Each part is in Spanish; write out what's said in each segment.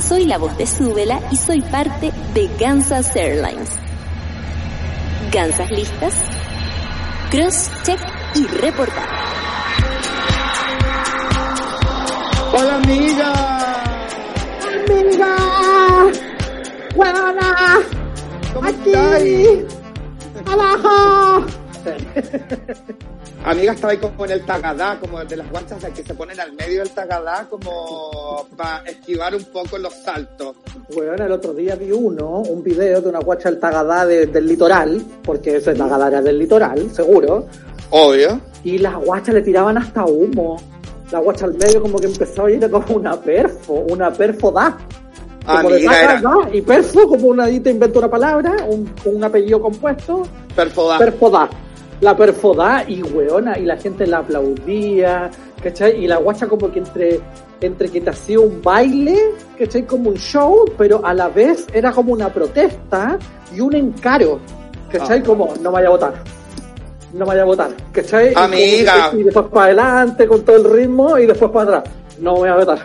Soy la voz de Súbela y soy parte de Kansas Airlines. ¿Gansas listas? Cross, check y reportar. Hola amiga. amiga. Buena. ¿Cómo Aquí. estáis? Abajo. Amiga estaba ahí como en el tagadá, como de las guachas de que se ponen al medio del tagadá como para esquivar un poco los saltos. Bueno, el otro día vi uno, un video de una guacha del Tagadá de- del litoral, porque ese Tagadá era del litoral, seguro, Obvio. y las guachas le tiraban hasta humo. La guacha al medio como que empezó a ir como una perfo, una perfo da. Como de Amiga, era Tagadá y perfo, como una te inventó una palabra, un, un apellido compuesto, perfodá. perfodá. La perfodá y weona, y la gente la aplaudía, ¿cachai? Y la guacha como que entre, entre que te hacía un baile, ¿cachai? Como un show, pero a la vez era como una protesta y un encaro, ¿cachai? Ah. Como, no vaya a votar. No vaya a votar, ¿cachai? Y Amiga. que- Y después para adelante con todo el ritmo y después para atrás. No voy a votar.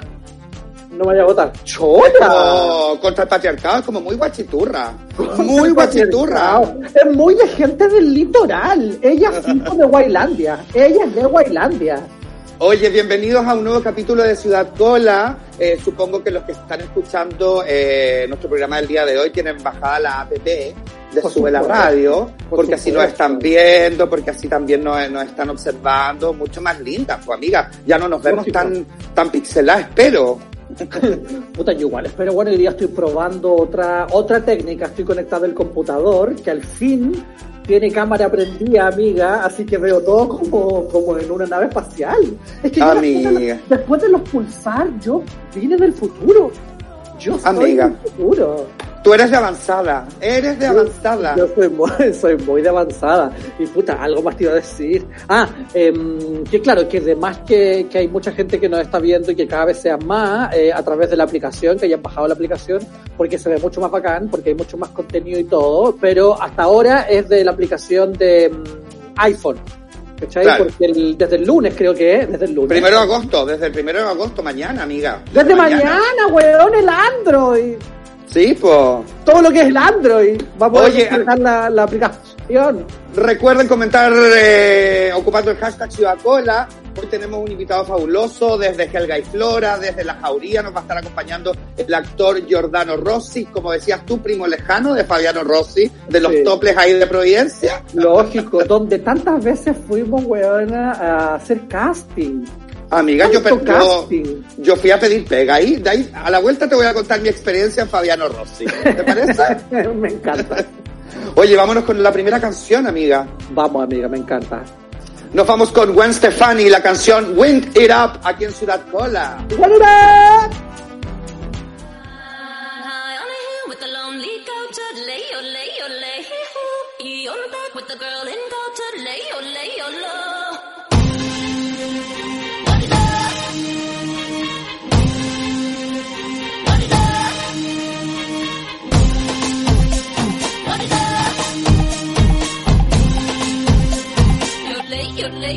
No vaya a votar. ¡Chota! Como contra el patriarcado, es como muy guachiturra. Muy guachiturra. Es muy de gente del litoral. Ella es de Guaylandia. Ella es de Guaylandia. Oye, bienvenidos a un nuevo capítulo de Ciudad Cola. Eh, supongo que los que están escuchando eh, nuestro programa del día de hoy tienen bajada la app de Por Sube la. Radio, Por porque así nos están viendo, porque así también nos, nos están observando, mucho más lindas, pues amiga. Ya no nos vemos tan, tan pixeladas, espero. Puta, yo igual. Pero bueno, hoy día estoy probando otra, otra técnica. Estoy conectado al computador que al fin tiene cámara prendida, amiga. Así que veo todo como, como en una nave espacial. Es que Amiga. después, de, después de los pulsar, yo vine del futuro. Yo soy Amiga. del futuro. Tú eres de avanzada, eres de avanzada. Yo soy muy, soy muy de avanzada. Y puta, algo más te iba a decir. Ah, em, que claro, que además que, que hay mucha gente que nos está viendo y que cada vez sea más eh, a través de la aplicación, que hayan bajado la aplicación, porque se ve mucho más bacán, porque hay mucho más contenido y todo, pero hasta ahora es de la aplicación de mm, iPhone. ¿Cachai? Claro. Porque el- desde el lunes creo que es, desde el lunes. Primero de agosto, desde el primero de agosto, mañana, amiga. Desde mañana, weón, el Android. Sí, pues. Todo lo que es el Android. Oye, a descargar la, la aplicación. Recuerden comentar eh, ocupando el hashtag Ciudad Cola. Hoy tenemos un invitado fabuloso desde Helga y Flora, desde La Jauría. Nos va a estar acompañando el actor Giordano Rossi, como decías tú, primo lejano de Fabiano Rossi, de los Sí. toples ahí de Providencia. Lógico, donde tantas veces fuimos, weona, a hacer casting. Amiga, yo, yo, yo fui a pedir pega ahí. De ahí a la vuelta te voy a contar mi experiencia en Fabiano Rossi. ¿Te parece? me encanta. Oye, vámonos con la primera canción, amiga. Vamos, amiga, me encanta. Nos vamos con Gwen Stefani, la canción Wind It Up, aquí en Ciudad Cola.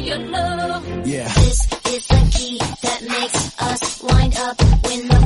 Lay, you lay, you low. Yeah. This is the key that makes us wind up when the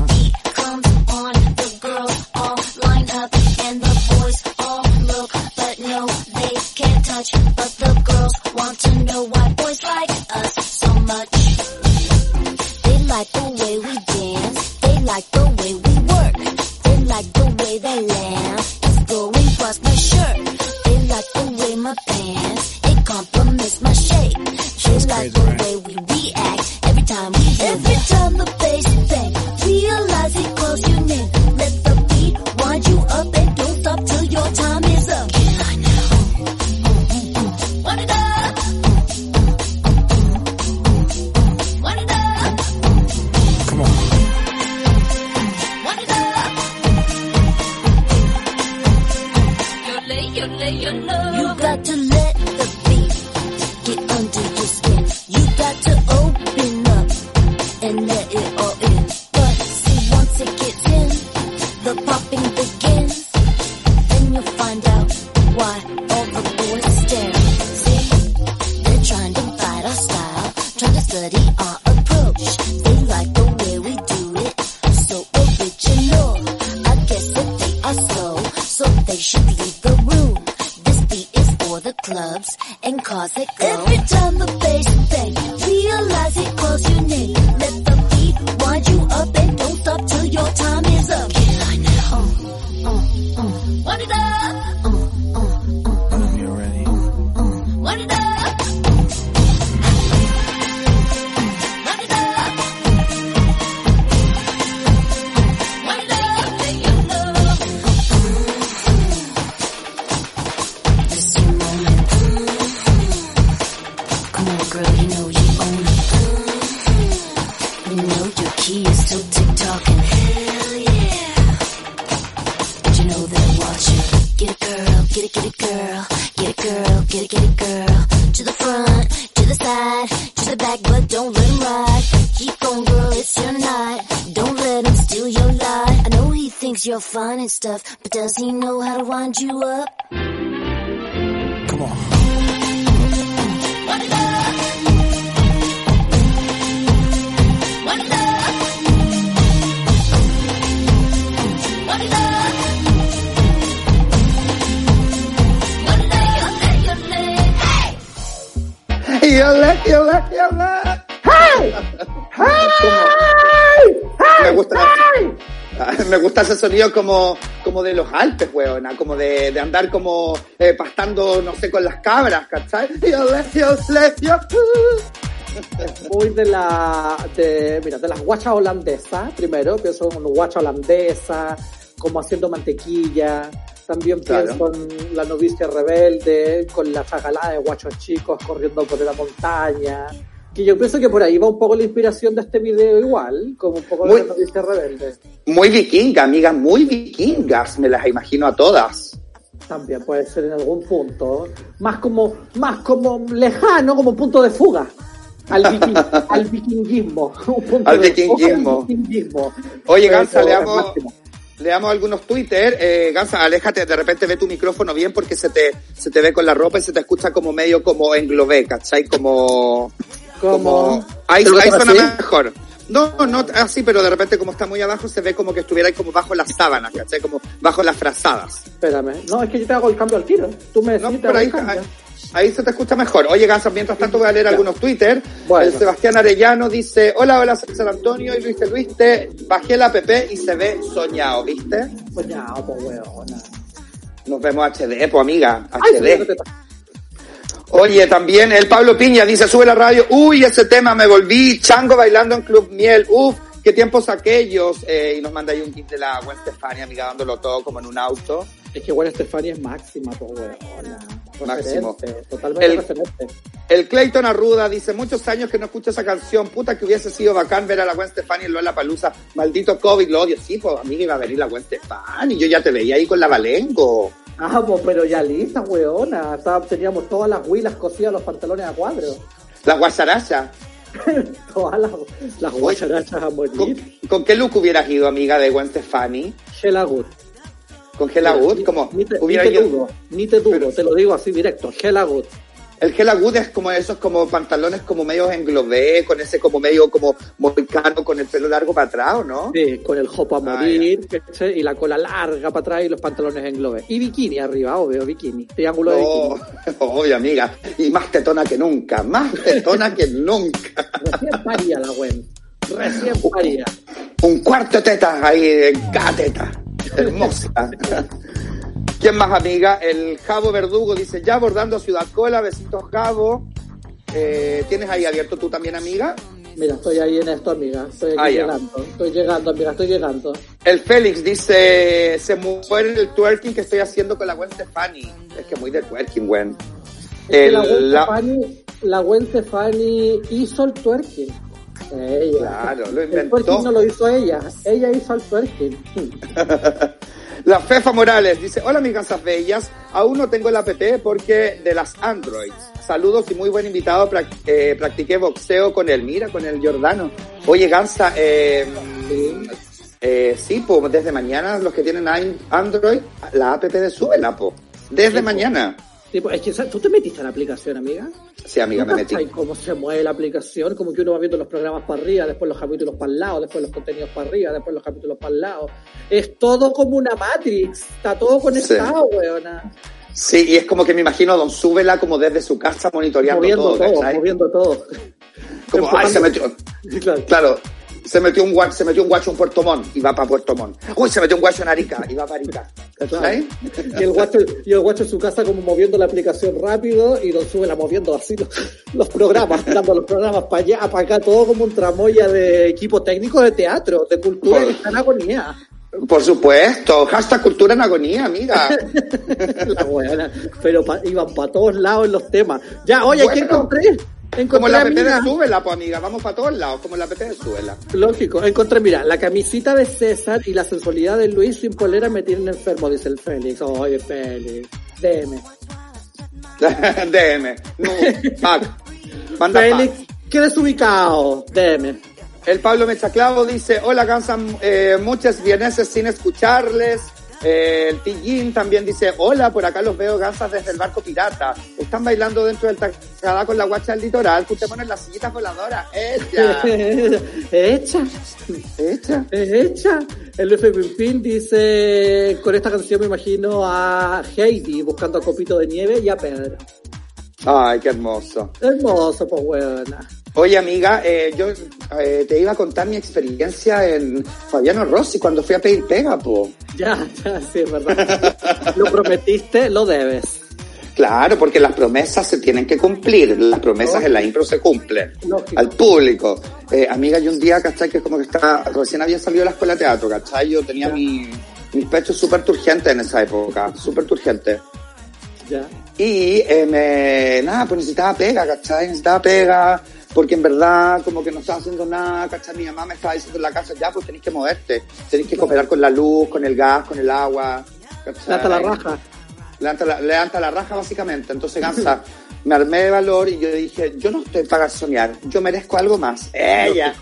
you up? Come on. Me gusta ese sonido como, como de los Alpes, weona, como de, de andar como eh, pastando, no sé, con las cabras, ¿cachai? Muy de la, de, mira, de las guachas holandesas, primero, pienso en guacha holandesa, como haciendo mantequilla, también Claro. pienso en la novicia rebelde, con la chagalada de guachos chicos corriendo por la montaña, que yo pienso que por ahí va un poco la inspiración de este video igual, como un poco de Muy- la novicia rebelde. Muy vikinga, amigas, muy vikingas, me las imagino a todas. También puede ser en algún punto, más como, más como lejano, como punto de fuga. Al, viking- al vikinguismo. un punto Al de vikinguismo. fuga al vikinguismo. Oye, Gansa, leamos, leamos algunos Twitter. Eh, Gansa, aléjate, de repente ve tu micrófono bien porque se te, se te ve con la ropa y se te escucha como medio como englobé, ¿cachai? Como... Como- Ahí, ¿Pero ahí suena así? mejor. No, no así, pero de repente como está muy abajo se ve como que estuviera ahí como bajo las sábanas, ¿cachai? Como bajo las frazadas. Espérame. No, es que yo te hago el cambio al tiro. Tú me decís, No, pero ahí, ahí, ahí se te escucha mejor. Oye, Gansa, mientras tanto voy a leer algunos Twitter. Bueno. El Sebastián Arellano dice, hola, hola, San Antonio y Luis de Luis, te bajé la app y se ve soñado, ¿viste? Ya, pues weona. Nos vemos HD, pues amiga, Ay, HD. Oye, también el Pablo Piña dice, sube la radio, uy, ese tema me volví, chango bailando en Club Miel, uf, qué tiempos aquellos, eh, y nos manda ahí un kit de la Gwen Stefani, amiga, dándolo todo como en un auto. Es que igual Estefania es máxima, pues weona. Máximo. Referente, Totalmente El- referente. El Clayton Arruda dice, muchos años que no escucho esa canción, puta que hubiese sido bacán ver a la Gwen Stefani en Lola Palusa, maldito COVID, lo odio, sí, pues amiga iba a venir la Gwen Stefani, yo ya te veía ahí con la Valengo. Ah, pues pero ya lista, weona. Teníamos todas las huilas cosidas los pantalones a cuadro. La guacharacha. todas las, las guacharachas a ¿Con, morir. con qué look hubieras ido, amiga de Gwen Stefani? Good. ¿Con? Ni- Como Ni te, ni te ido- dudo, ni te dudo, Pero- te lo digo así directo. Good. El Hella Good es como esos como pantalones como medios englobé, con ese como medio como moicano con el pelo largo para atrás, ¿o no? Sí, con el jopo a Ah, morir, y la cola larga para atrás y los pantalones en globe. Y bikini arriba, obvio, bikini. Triángulo de bikini. obvio, amiga. Y más tetona que nunca, más tetona que nunca. Recién paría la Gwen. Recién paría. Un cuarto de tetas ahí en cada teta. Hermosa. ¿Quién más, amiga? El Javo Verdugo dice, ya abordando Ciudad Cola, besitos Javo. Eh, ¿Tienes ahí abierto tú también, amiga? Mira, estoy ahí en esto, amiga. Estoy aquí Ah, llegando. Estoy llegando, amiga, estoy llegando. El Félix dice, se muere el twerking que estoy haciendo con la Gwen Stefani. Es que muy de twerking, Gwen. El- la Gwen la- Stefani, la Gwen Stefani hizo el twerking. Ella. Claro, lo El inventó. twerking no lo hizo ella. Ella hizo el twerking. La Fefa Morales dice, hola mis gansas bellas, aún no tengo el app porque de las Androids. Saludos y muy buen invitado, eh, practiqué boxeo con él, mira, con el Giordano. Oye, Gansa, eh, eh, sí, pues desde mañana los que tienen an- Android, la app de Súbela, po. Desde mañana. Tipo, es que, ¿sabes? ¿tú te metiste en la aplicación, amiga? Sí, amiga, me ¿Tú metí. cómo se mueve la aplicación? Como que uno va viendo los programas para arriba, después los capítulos para el lado, después los contenidos para arriba, después los capítulos para el lado. Es todo como una Matrix. Está todo conectado, weona. Sí, y es como que me imagino a Don Súbela como desde su casa monitoreando Moviendo todo, todo, moviendo todo. Como, ay, se metió, Claro. Claro, se metió un guacho, se metió un guacho en Puerto Montt y va para Puerto Montt. Uy, se metió un guacho en Arica y va para Arica. ¿Cachai? Y el, guacho, y el guacho en su casa como moviendo la aplicación rápido y Don Súbela moviendo así los, los programas, dando los programas para allá, para acá, todo como un tramoya de equipo técnico de teatro, de cultura Por- está en agonía. Por supuesto, hashtag cultura en agonía, amiga. La buena. Pero pa- iban para todos lados en los temas. Ya, oye, ¿qué Bueno. encontré? Encontré, Como la app de Súbela, pues amiga, vamos para todos lados, como la app de Súbela. Lógico, encontré, mira, la camisita de César y la sensualidad de Luis sin polera me tienen enfermo, dice el Félix. Oye, Félix, DM. DM, no, pack, manda Félix, pack. qué desubicado, DM. El Pablo Mechaclavo dice, hola, cansan eh, muchas vieneses sin escucharles. Eh, el Tillín también dice, hola, por acá los veo gansas desde el barco pirata. Están bailando dentro del tacada con la guacha del litoral. Juntémonos en las sillitas voladoras. Hecha, ¡Ella! es hecha. El F. Pimpín dice, con esta canción me imagino a Heidi buscando a Copito de Nieve y a Pedro. Ay, qué hermoso. Hermoso, pues buena. Oye, amiga, eh, yo eh, te iba a contar mi experiencia en Fabiano Rossi cuando fui a pedir pega, po. Ya, ya, sí, es verdad. lo prometiste, lo debes. Claro, porque las promesas se tienen que cumplir. Las promesas en la impro se cumplen. Lógico. Al público. Eh, amiga, yo un día, ¿cachai? Que como que está, recién había salido de la escuela de teatro, ¿cachai? Yo tenía mi, mis pechos súper turgentes en esa época, súper turgentes. Ya. Y eh, me, nada, pues necesitaba pega, ¿cachai? Necesitaba pega, porque en verdad como que no estaba haciendo nada, ¿cachai? Mi mamá me estaba diciendo en la casa, ya, pues tenéis que moverte, tenéis que cooperar con la luz, con el gas, con el agua, ¿cachai? Hasta la raja. Levanta la, levanta la raja básicamente. Entonces, Gansa, me armé de valor y yo dije, yo no estoy para soñar, yo merezco algo más. Ella.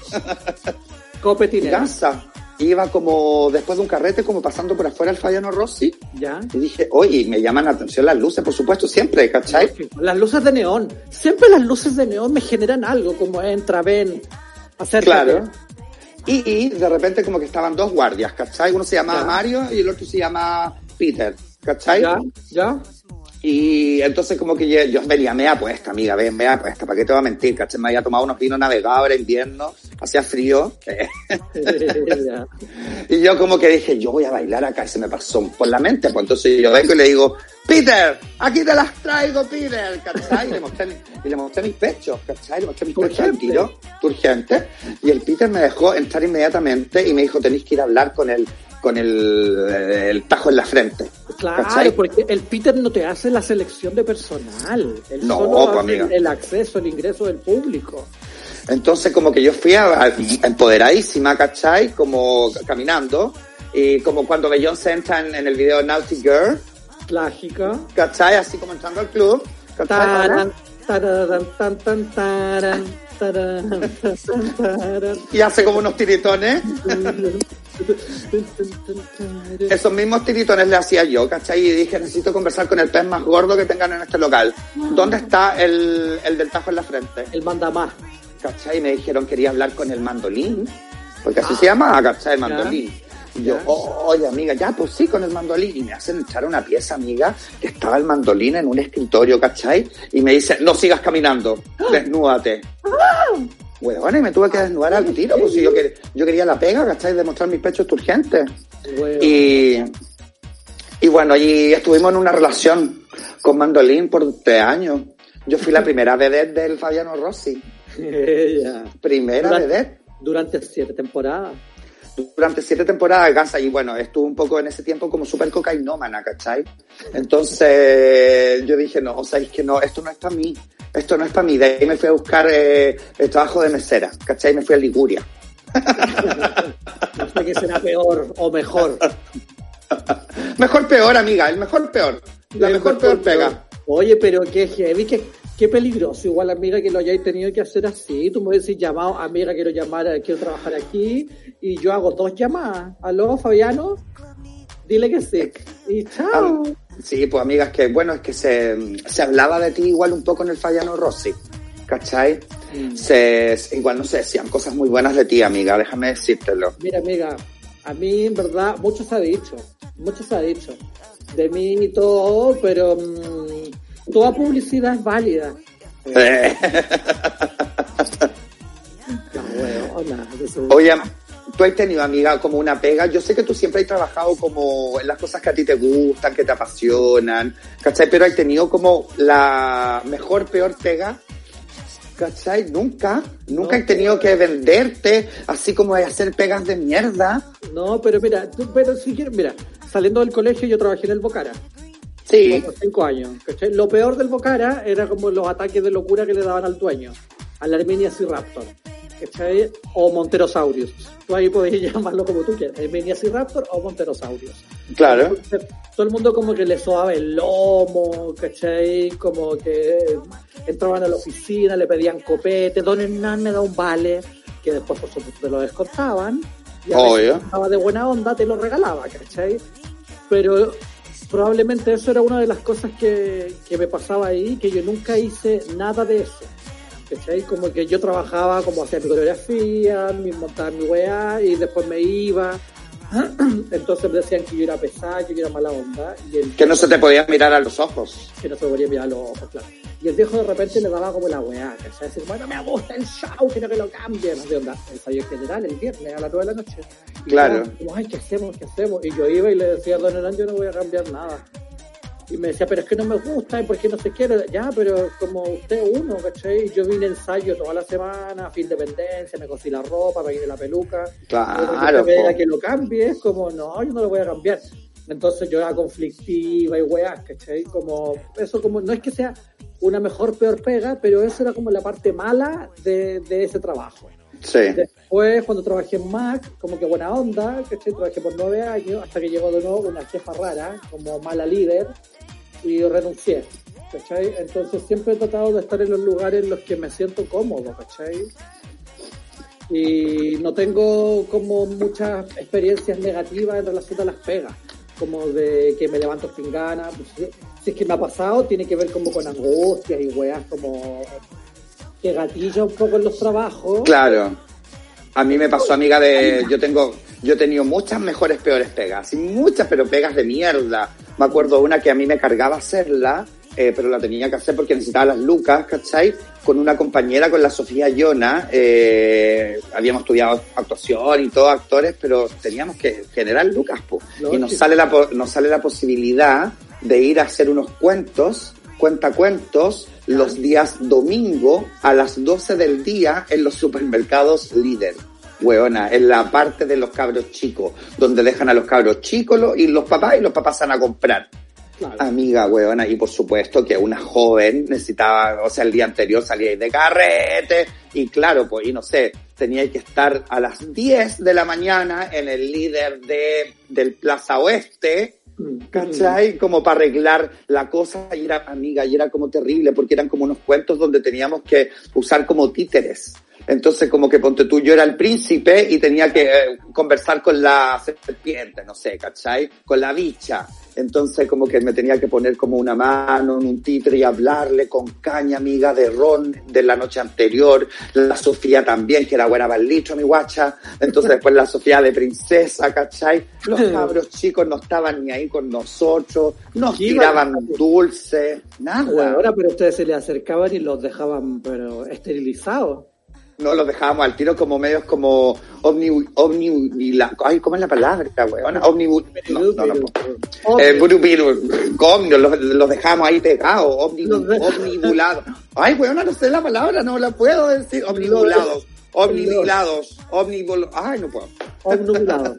Copetinera. Gansa iba como después de un carrete, como pasando por afuera el Fabiano Rossi. Ya. Y dije, oye, me llaman la atención las luces, por supuesto, siempre, ¿cachai? Las luces de neón. Siempre las luces de neón me generan algo, como entra, ven, acércate. Claro. Y, y de repente como que estaban dos guardias, ¿cachai? Uno se llamaba Ya. Mario y el otro se llama Peter, ¿cachai? Ya, ya. Y entonces como que yo, yo venía media puesta, amiga, ven, media puesta, ¿para qué te voy a mentir? ¿Cachai? Me había tomado unos vinos navegados, era invierno, hacía frío. eh, y yo como que dije, yo voy a bailar acá, y se me pasó por la mente, pues entonces yo vengo y le digo, Peter, aquí te las traigo, Peter, ¿cachai? Y le mostré, y le mostré mis pechos, ¿cachai? Le mostré mis pechos al Urgente. tiro, urgente. Y el Peter me dejó entrar inmediatamente y me dijo, tenéis que ir a hablar con el, con el, el tajo en la frente. Claro, ¿cachai? porque el Peter no te hace la selección de personal. Él No, solo pues, hace amiga. el acceso, el ingreso del público. Entonces como que yo fui a- a- empoderadísima, ¿cachai? Como caminando. Y como cuando Beyoncé entra en, en el video Naughty Girl, ¿cachai? Así como entrando al club. Y hace como unos tiritones. Esos mismos tiritones le hacía yo, ¿cachai? Y dije, necesito conversar con el pez más gordo que tengan en este local. ¿Dónde está el, el del tajo en la frente? El manda más. ¿cachai? Y me dijeron quería hablar con el mandolín, porque así se llama, ¿cachai? El Ya. Y yo. "Oh, oye amiga, ya, pues sí, con el mandolín. Y me hacen echar una pieza, amiga, que estaba el mandolín en un escritorio, ¿cachai? Y me dice, no sigas caminando, desnúdate. Huevona, y me tuve que desnudar al tiro, pues si yo, quer- yo quería la pega, ¿cachai? Demostrar mis pechos turgentes. Bueno, Y, y bueno, allí estuvimos en una relación con Mandolín por tres años. Yo fui la primera vedette del Fabiano Rossi. ella. Primera Durante- vedette. Durante siete temporadas. Durante siete temporadas Gansa y bueno, estuve un poco en ese tiempo como súper cocainómana, ¿cachai? Entonces yo dije, no, o sea, es que no, esto no es para mí, esto no es para mí. De ahí me fui a buscar eh, el trabajo de mesera, ¿cachai? Me fui a Liguria. No sé qué será peor o mejor. Mejor peor, amiga, el mejor peor. La mejor peor pega. Oye, pero qué heavy, qué, qué peligroso. Igual, amiga, que lo hayáis tenido que hacer así. Tú me decís, llamado, amiga, quiero llamar, quiero trabajar aquí. Y yo hago dos llamadas. ¿Aló, Fabiano? Dile que sí. Y chao. Sí, pues amigas, que bueno, es que se, se hablaba de ti igual un poco en el Fabiano Rossi, ¿cachai? Mm. Se, se- igual no se decían cosas muy buenas de ti, amiga, déjame decírtelo. Mira, amiga, a mí en verdad mucho se ha dicho, mucho se ha dicho de mí y todo, pero mm, toda publicidad es válida. Eh, Oye, tú has tenido, amiga, como una pega. Yo sé que tú siempre has trabajado como en las cosas que a ti te gustan, que te apasionan, ¿cachai? Pero has tenido como la mejor, peor pega. ¿Cachai? Nunca, nunca No. has tenido que venderte, así como de hacer pegas de mierda. No, pero mira, tú- pero si quieres, mira, saliendo del colegio yo trabajé en el Bocara. Sí, Como cinco años. ¿cachai? Lo peor del Bocara era como los ataques de locura que le daban al dueño, al Armenias y Raptor. ¿cachai? O Monterosaurius. Tú ahí podías llamarlo como tú quieras, Armenias y Raptor o Monterosaurius. claro. Entonces, todo el mundo como que le sobaba el lomo, ¿cachai? Como que entraban a la oficina, le pedían copete, don Hernán me da un vale, que después por supuesto te lo descontaban. Y a veces estaba de buena onda, te lo regalaba, ¿cachai? Pero probablemente eso era una de las cosas que, que me pasaba ahí, que yo nunca hice nada de eso. ¿Cachai? Como que yo trabajaba como hacía mi coreografía, mi, montaba mi weá y después me iba. Entonces me decían que yo era pesada, que yo era mala onda. Y el Que no se te podía mirar a los ojos. que no se podía mirar los ojos, claro. Y el viejo de repente le daba como la weá, ¿cachai? Decir, bueno, me gusta el show, quiero que lo cambien. De onda, ensayo general el viernes a las 9 de la noche. Y Claro. yo, Como, ay, ¿qué hacemos? ¿Qué hacemos? Y yo iba y le decía Don Hernán, yo no voy a cambiar nada. Y me decía, pero es que no me gusta, ¿y por qué no se quiere? Ya, pero como usted uno, ¿cachai? Y Yo vine ensayo toda la semana, fin de dependencia, me cosí la ropa, me vine la peluca. Claro, po. que lo cambie, es como, no, yo no lo voy a cambiar. Entonces yo era conflictiva y weas, ¿cachai? Como, eso como, no es que sea una mejor, peor pega, pero eso era como la parte mala de, de ese trabajo. Sí. Después, cuando trabajé en Mac, como que buena onda, ¿cachai? Trabajé por nueve años, hasta que llegó de nuevo una jefa rara, como mala líder, y renuncié, ¿cachai? Entonces siempre he tratado de estar en los lugares en los que me siento cómodo, ¿cachai? Y no tengo como muchas experiencias negativas en relación a las pegas, como de que me levanto sin ganas. Pues, si, si es que me ha pasado, tiene que ver como con angustias y weas como que gatilla un poco en los trabajos. Claro. A mí me pasó, amiga, de. Yo tengo. Yo he tenido muchas mejores, peores pegas. Muchas, pero pegas de mierda. Me acuerdo una que a mí me cargaba hacerla, eh, pero la tenía que hacer porque necesitaba las lucas, ¿cachai? Con una compañera, con la Sofía Yona. eh, habíamos estudiado actuación y todos actores, pero teníamos que generar lucas, po. Y nos sale, la, nos sale la posibilidad de ir a hacer unos cuentos, cuentacuentos, los días domingo a las 12 del día en los supermercados líder. Weona, en la parte de los cabros chicos, donde dejan a los cabros chicos y los papás y los papás van a comprar. Claro. Amiga, weona, y por supuesto que una joven necesitaba, o sea, el día anterior salía de carrete, y claro, pues, y no sé, tenía que estar a las 10 de la mañana en el líder de, del Plaza Oeste, ¿cachai? Como para arreglar la cosa, y era, amiga, y era como terrible, porque eran como unos cuentos donde teníamos que usar como títeres. Entonces, como que ponte tú, yo era el príncipe y tenía que eh, conversar con la serpiente, no sé, ¿cachai? Con la bicha. Entonces, como que me tenía que poner como una mano en un títere y hablarle con caña, amiga, de ron de la noche anterior. La Sofía también, que era buena para el mi guacha. Entonces, después la Sofía de princesa, ¿cachai? Los cabros chicos no estaban ni ahí con nosotros, nos ¿Qué iba- tiraban dulce, nada. Bueno, ahora, pero ustedes se le acercaban y los dejaban, pero esterilizados. No, los dejábamos al tiro como medios como omni, omni, la- ay, ¿cómo es la palabra, weona? Omnibu, no, no, no, eh, buru- biru- coño, los, los dejamos ahí pegados, omnibulados. Ay, weona, no sé la palabra, no la puedo decir. Omnibulados, omnibulados, omnibul... Ay, no puedo. obnubilado.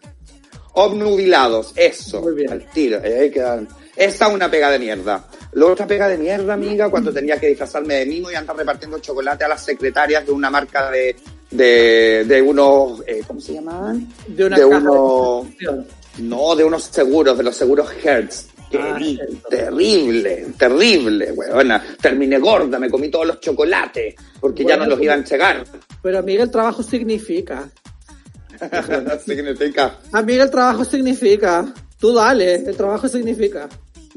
Obnubilados, eso. Muy bien. Al tiro. eh, ahí quedan. Esa es una pega de mierda. La otra pega de mierda, amiga, cuando tenía que disfrazarme de mimo y andar repartiendo chocolate a las secretarias de una marca de, de, de unos, eh, ¿cómo se llamaban? De una De caja uno- de construcción. No, de unos seguros, de los seguros Hertz. Ah, terrible, terrible, weona. Terminé gorda, me comí todos los chocolates, porque ya no los iban a entregar. Pero amiga, el trabajo significa. Significa. Amiga, el trabajo significa. Tú dale, el trabajo significa.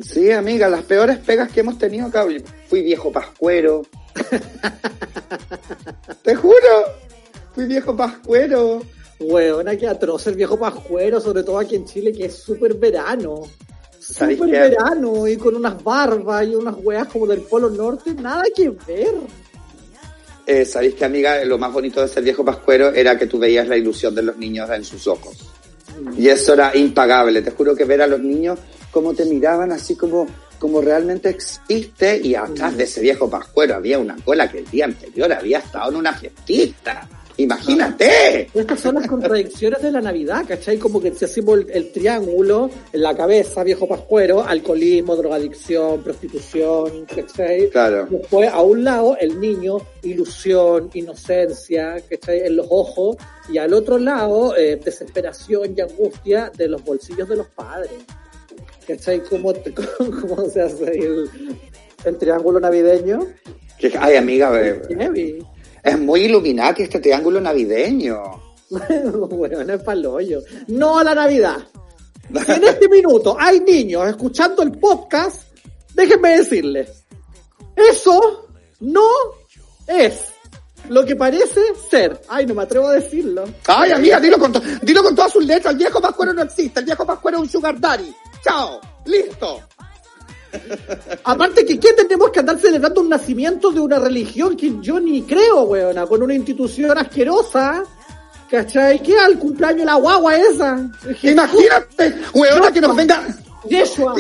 Sí, amiga, las peores pegas que hemos tenido acá. Fui viejo pascuero. Te juro. Fui viejo pascuero. Weona, que atroz el viejo pascuero, sobre todo aquí en Chile, que es súper verano. ¿Sabes Súper verano, y con unas barbas y unas weas como del Polo Norte, nada que ver. Eh, ¿Sabéis que, amiga? Lo más bonito de ser viejo pascuero era que tú veías la ilusión de los niños en sus ojos. Y eso era impagable. Te juro que ver a los niños cómo te miraban así como, como realmente existe. Y atrás de ese viejo pascuero había una cola que el día anterior había estado en una fiestita. Imagínate. Estas son las contradicciones de la Navidad, ¿cachai? Como que si hacemos el, el triángulo en la cabeza, viejo pascuero, alcoholismo, drogadicción, prostitución, ¿cachai? Claro. Después, a un lado, el niño, ilusión, inocencia, ¿cachai? En los ojos. Y al otro lado, eh, desesperación y angustia de los bolsillos de los padres. ¿Cachai? ¿Cómo, cómo se hace el, el triángulo navideño? Ay, amiga, eh, Heavy. Es muy iluminante este triángulo navideño. bueno, no es paloyo. No a la Navidad. Si en este minuto hay niños escuchando el podcast, déjenme decirles, eso no es lo que parece ser. Ay, no me atrevo a decirlo. Ay, amiga, dilo con, to- dilo con todas sus letras. El viejo pascuero no existe. El viejo pascuero es un sugar daddy. Chao. Listo. Aparte que, ¿qué tenemos que andar celebrando un nacimiento de una religión que yo ni creo, weona? Con una institución asquerosa. ¿Cachai? ¿Qué al cumpleaños de la guagua esa? Imagínate, weona, que nos vengan, Yeshua.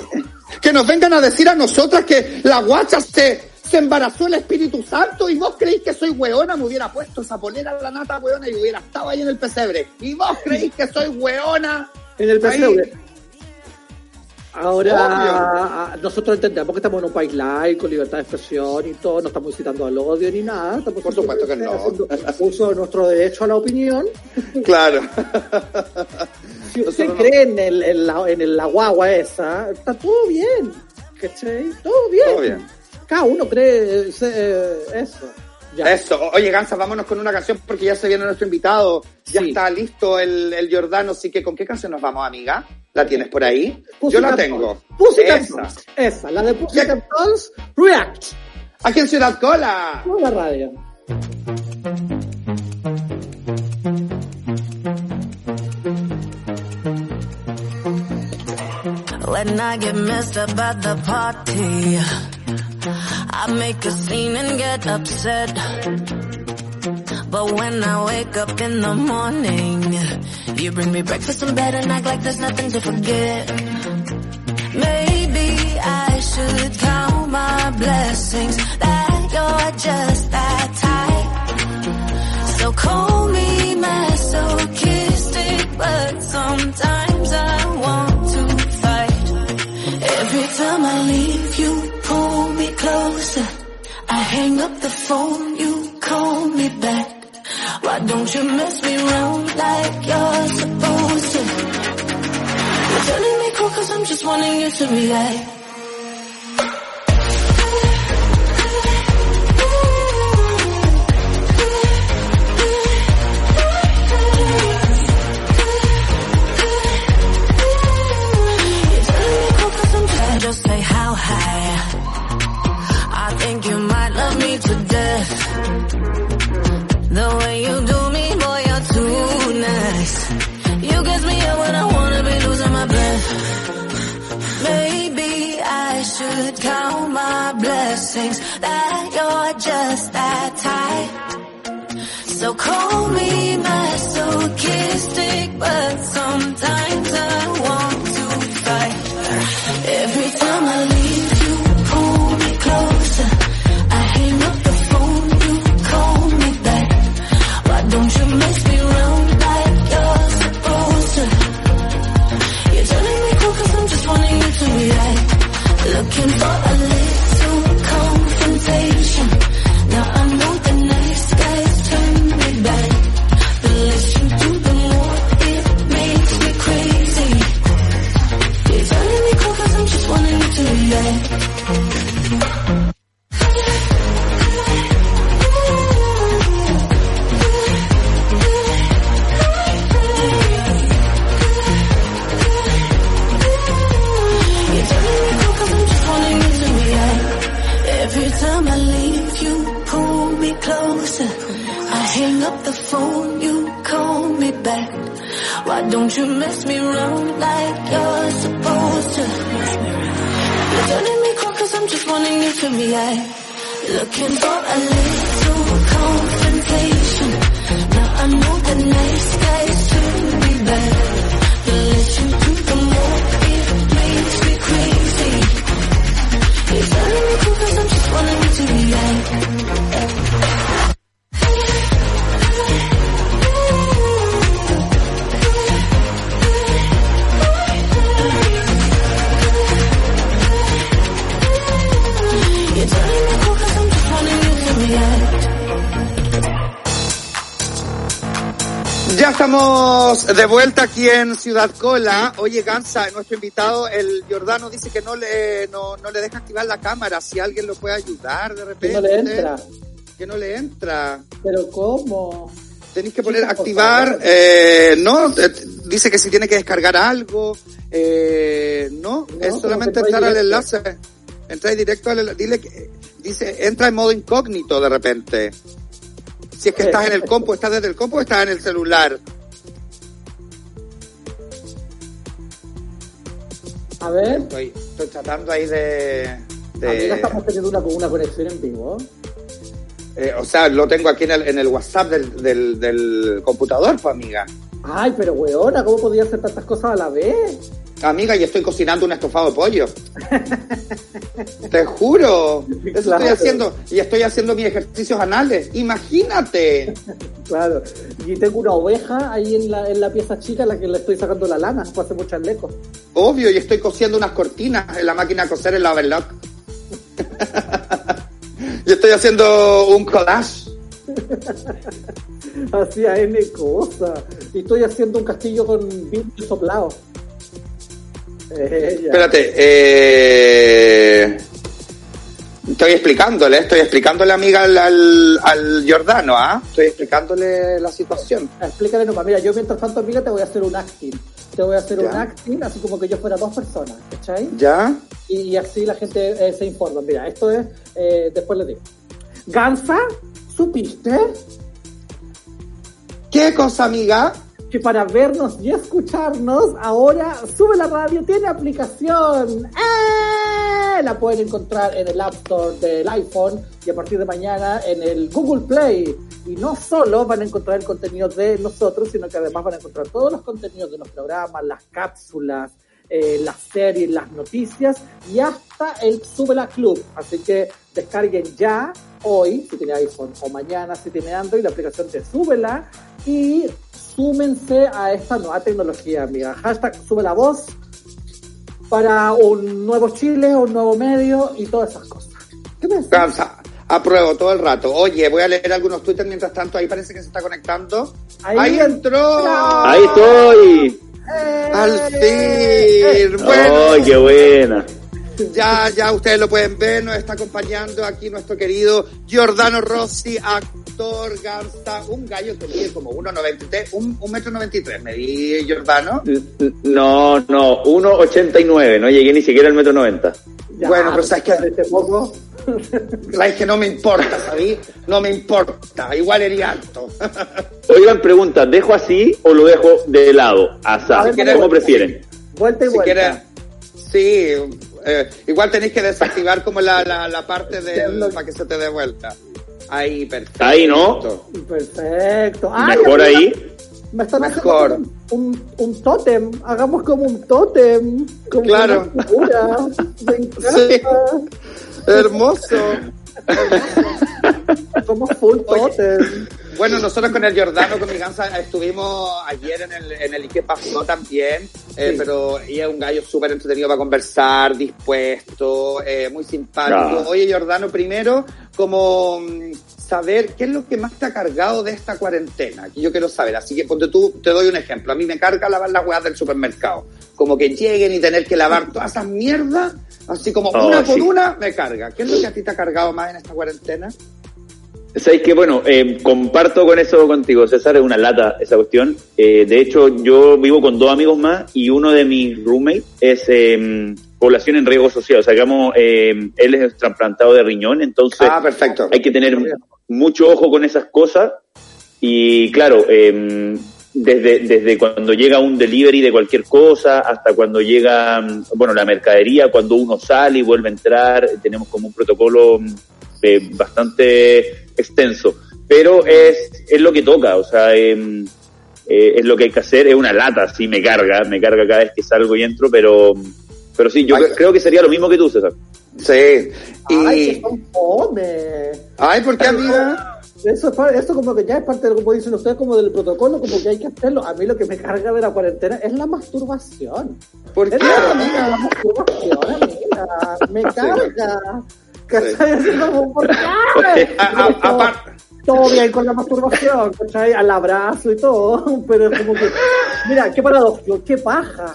que nos vengan a decir a nosotras que la guacha se, se embarazó el Espíritu Santo y vos creéis que soy weona, me hubiera puesto esa polera a la nata weona y hubiera estado ahí en el pesebre. Y vos creéis que soy weona. En el Ahí. Ahora, Obvio. ah, nosotros entendemos que estamos en un país laico, con libertad de expresión y todo, no estamos incitando al odio ni nada. Estamos Por supuesto que no. haciendo uso de nuestro derecho a la opinión. Claro. Si usted Nosotros no. cree en, el, en, la, en el- la guagua esa, está todo bien. ¿Cachai? Todo bien. Todo bien. Cada uno cree eh, eso. Ya. Eso. Oye, Gansa, vámonos con una canción porque ya se viene nuestro invitado. Ya Sí. está listo el, el Jordano, así que ¿con qué canción nos vamos, amiga? ¿La tienes por ahí? Yo Pussycat la tengo. Dolls. Pussycat Esa. Dolls. Esa, la de Pussycat Dolls, React. Aquí en Ciudad Cola. No la radio. When I get messed up at the party, I make a scene and get upset. But when I wake up in the morning, you bring me breakfast in bed and act like there's nothing to forget. Maybe I should count my blessings that you're just that type. So call me masochistic, but sometimes I want to fight. Every time I leave, you pull me closer. I hang up the phone, you call me back. Why don't you mess me around like you're supposed to? You're telling me cool cause I'm just wanting you to react. Just say how high. I think you might love me to death. The way you do me, boy, you're too nice. You get me when I wanna be losing my breath. Maybe I should count my blessings that you're just that type. So call me masochistic, but sometimes estamos de vuelta aquí en Ciudad Cola. Oye, Gansa, nuestro invitado, el Giordano, dice que no le, no, no le deja activar la cámara. Si alguien lo puede ayudar de Que repente. no le entra. Que no le entra. Pero ¿cómo? Tenéis que poner activar, eh, no, eh, dice que si tiene que descargar algo, eh, no, No, es solamente que entrar entra al enlace, entra directo al enlace, dile que, dice, entra en modo incógnito de repente. Si es que estás en el compu, estás desde el compu o estás en el celular. A ver, Estoy, estoy tratando ahí de, de- amiga, estamos teniendo una, una conexión en vivo. eh, o sea, lo tengo aquí en el, en el WhatsApp del, del, del computador, pues amiga. Ay, pero weona, ¿cómo podía hacer tantas cosas a la vez? Amiga, y estoy cocinando un estofado de pollo. Te juro. Eso Claro. estoy haciendo. Y estoy haciendo mis ejercicios anales. Imagínate. Claro. Y tengo una oveja ahí en la, en la pieza chica a la que le estoy sacando la lana para hacer muchas lecos. Obvio, y estoy cosiendo unas cortinas en la máquina de coser en la overlock. y estoy haciendo un collage. Hacía N cosas. Y estoy haciendo un castillo con vidrio soplado. Espérate, eh... Estoy explicándole, estoy explicándole, amiga, al, al, al Giordano, ¿ah? Estoy explicándole la situación. Explícale nomás. Mira, yo mientras tanto, amiga, te voy a hacer un acting. Te voy a hacer Ya. un acting, así como que yo fuera dos personas, ¿cachai? ¿Ya? Y, y así la gente eh, se informa. Mira, esto es, eh, después les digo. Gansa, ¿supiste ¿Qué cosa, amiga? Que para vernos y escucharnos, ahora Sube la Radio tiene aplicación? ¡Eh! La pueden encontrar en el App Store del iPhone y a partir de mañana en el Google Play. Y no solo van a encontrar el contenido de nosotros, sino que además van a encontrar todos los contenidos de los programas, las cápsulas, eh, las series, las noticias y hasta el Súbela Club. Así que descarguen ya, hoy, si tiene iPhone, o mañana, si tiene Android, la aplicación de Súbela y súmense a esta nueva tecnología, amiga. Hashtag Sube la Voz para un nuevo Chile, un nuevo medio y todas esas cosas. ¿Qué me decís? Cansa. Apruebo todo el rato. Oye, voy a leer algunos twitters mientras tanto. Ahí parece que se está conectando. Ahí Ahí, entró. entró. Ahí estoy. ¡Eh! Al ¡Eh! fin. Bueno, ¡Ay, qué buena! Ya, ya ustedes lo pueden ver. Nos está acompañando aquí nuestro querido Giordano Rossi, actor, gansta, un gallo que mide como 1,93, un, un metro 93. Me di Giordano. No, no, 1,89, no llegué ni siquiera al metro 90. Ya, Bueno, pero sabes que- este poco. La es que no me importa, ¿sabí? No me importa. Igual eres alto. Oigan, pregunta, ¿dejo así o lo dejo de lado? Asá, ver, ¿cómo prefieren? Vuelta y si vuelta. sí, eh, igual tenéis que desactivar como la, la, la parte del Lo- para que se te dé vuelta. Ahí, perfecto. Ahí, ¿no? Perfecto. Ay, Mejor amiga, ahí. Me están Mejor. haciendo un, un tótem. Hagamos como un tótem. Como Claro. una figura. Me encanta. Sí. Hermoso. Como full Oye. tótem. Bueno, nosotros con el Giordano, con mi gansa, estuvimos ayer en el, en el Ike pasó también, eh, Sí. pero y es un gallo súper entretenido para conversar, dispuesto, eh, muy simpático. Ah. Oye, Giordano, primero, como mm, saber qué es lo que más te ha cargado de esta cuarentena, que yo quiero saber. Así que ponte tú, te doy un ejemplo. A mí me carga lavar las huevas del supermercado. Como que lleguen y tener que lavar todas esas mierdas, así como Oh, una por una, me carga. ¿Qué es lo que a ti te ha cargado más en esta cuarentena? Sabéis que, bueno, eh, comparto con eso contigo, César, es una lata esa cuestión. Eh, de hecho, yo vivo con dos amigos más y uno de mis roommates es eh, población en riesgo social. O sea, digamos, eh, él es trasplantado de riñón, entonces Ah, perfecto. hay que tener mucho ojo con esas cosas. Y claro, eh, desde, desde cuando llega un delivery de cualquier cosa hasta cuando llega, bueno, la mercadería, cuando uno sale y vuelve a entrar, tenemos como un protocolo eh, bastante extenso. Pero es, es lo que toca, o sea, em, eh, es lo que hay que hacer, es una lata, sí me carga, me carga cada vez que salgo y entro, pero, pero sí, yo Ay. creo que sería lo mismo que tú, César. Sí. Ay, Y... que son fome. Ay, ¿por qué, amiga? Eso, es, como que ya es parte, de, como dicen ustedes, como del protocolo, como que hay que hacerlo. A mí lo que me carga de la cuarentena es la masturbación. ¿Por Es qué, la, amiga? la masturbación, amiga. Me carga. ¿Cachai? Así como, ¿por qué? A- a- apar- Todo bien con la masturbación, ¿cachai? Al abrazo y todo, pero es como que, mira, qué paradojo, qué paja.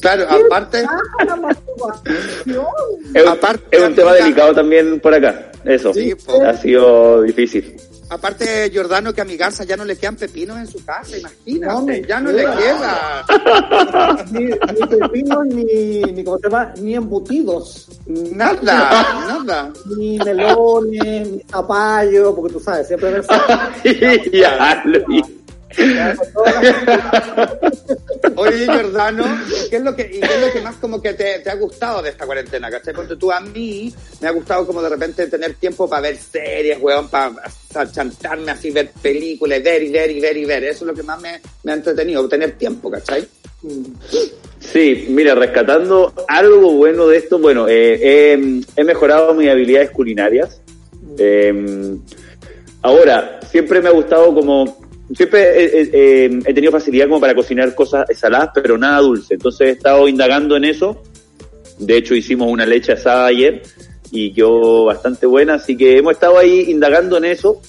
Claro, ¿Qué aparte, paja la masturbación? Es, un- Aparte, es un tema delicado también por acá, eso. Sí, ha sido difícil. Aparte Giordano que a mi garza ya no le quedan pepinos en su casa, imagínate, No me ya no queda. le queda Ni, ni pepinos, ni, ni, ¿cómo se llama? Ni embutidos. nada, nada. ni melones, ni zapallo, porque tú sabes, siempre ya, vi. Oye, Giordano, ¿qué es lo que, y qué es lo que más como que te, te ha gustado de esta cuarentena? ¿Cachai? Ponte tú a mí, me ha gustado como de repente tener tiempo para ver series, weón, para chantarme así, ver películas, ver y ver y ver y ver. Eso es lo que más me, me ha entretenido, tener tiempo, ¿cachai? Sí, mira, rescatando algo bueno de esto, bueno, eh, he- he mejorado mis habilidades culinarias. Eh, ahora, siempre me ha gustado como, siempre he, he- he- tenido facilidad como para cocinar cosas saladas, pero nada dulce. Entonces he estado indagando en eso. De hecho, hicimos una leche asada ayer y quedó bastante buena, así que hemos estado ahí indagando en eso,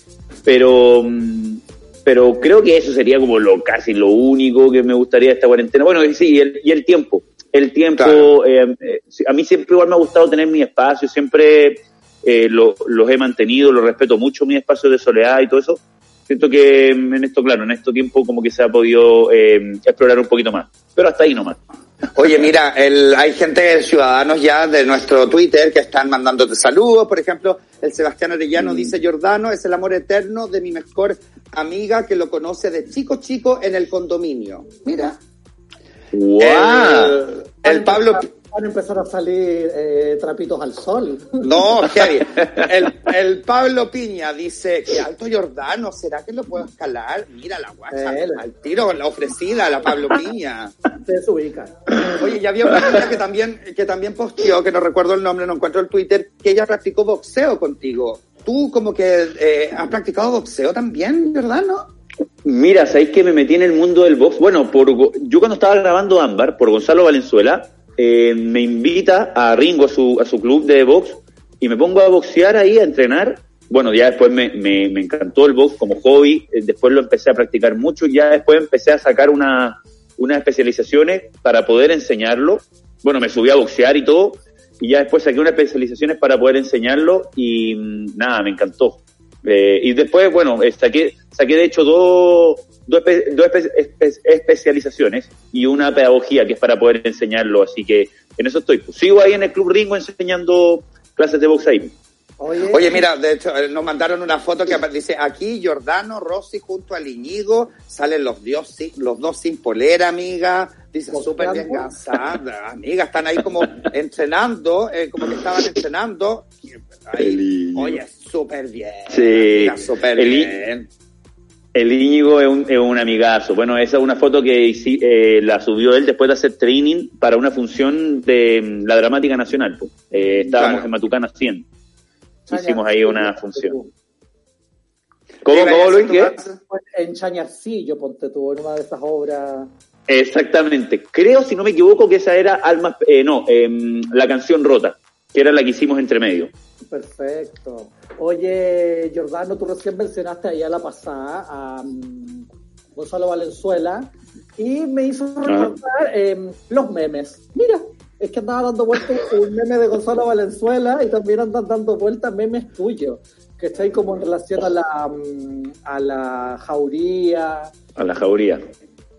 pero mm, pero creo que eso sería como lo casi lo único que me gustaría de esta cuarentena. Bueno, y sí, y el, y el tiempo. El tiempo, Claro. eh, eh, a mí siempre igual me ha gustado tener mi espacio, siempre eh, lo- los he mantenido, lo respeto mucho, mi espacio de soledad y todo eso. Siento que mm, en esto, claro, en este tiempo como que se ha podido eh, explorar un poquito más. Pero hasta ahí nomás. Oye, mira, el, hay gente, ciudadanos ya de nuestro Twitter que están mandándote saludos. Por ejemplo, el Sebastián Arellano dice, Giordano es el amor eterno de mi mejor amiga que lo conoce de chico chico en el condominio. Mira. El, el Pablo... Van a empezar a salir eh, trapitos al sol. No, heavy. El, el Pablo Piña dice, que alto Giordano, ¿será que lo puedo escalar? Mira la guacha, Eh, al tiro, la ofrecida, la Pablo Piña. Se desubican. Oye, ya había una niña que también, que también posteó, que no recuerdo el nombre, no encuentro el Twitter, que ella practicó boxeo contigo. Tú como que eh, has practicado boxeo también, ¿verdad, no? Mira, ¿sabéis que me metí en el mundo del box? Bueno, por, yo cuando estaba grabando Ámbar, por Gonzalo Valenzuela, eh, me invita a Ringo, a su, a su club de box, y me pongo a boxear ahí, a entrenar. Bueno, ya después me, me, me encantó el box como hobby, eh, después lo empecé a practicar mucho, y ya después empecé a sacar una, unas especializaciones para poder enseñarlo. Bueno, me subí a boxear y todo, y ya después saqué unas especializaciones para poder enseñarlo, y mm, nada, me encantó. Eh, y después, bueno, saqué, saqué de hecho dos, dos, espe- dos espe- espe- especializaciones y una pedagogía que es para poder enseñarlo. Así que en eso estoy. Pues, sigo ahí en el Club Ringo enseñando clases de box ahí. Oye, Oye, mira, de hecho, eh, nos mandaron una foto que dice aquí Giordano Rossi junto al Iñigo, salen los, dios, los dos sin polera, amiga. Dice ¿Por súper bien cansada, amiga. Están ahí como entrenando, eh, como que estaban entrenando. Ahí, oye, súper bien. Sí. súper El I- bien. El Íñigo es un, es un amigazo. Bueno, esa es una foto que eh, la subió él después de hacer training para una función de la Dramática Nacional. pues. Eh, estábamos Claro. en Matucana 100. Chañar- Hicimos ahí una función. ¿Cómo, ¿Qué iba a cómo, Luis? ¿Qué? En Chañarcillo, ponte tú, en una de esas obras. Exactamente. Creo, si no me equivoco, que esa era Almas, eh, no, em, la canción Rota, que era la que hicimos entre medio. Perfecto. Oye, Giordano, tú recién mencionaste ahí a la pasada a mm, Gonzalo Valenzuela y me hizo recordar em, los memes. Mira, es que andaba dando vueltas un meme de Gonzalo Valenzuela y también andan dando vueltas memes tuyos, que está ahí como en relación a la, mm, a la jauría. A la jauría.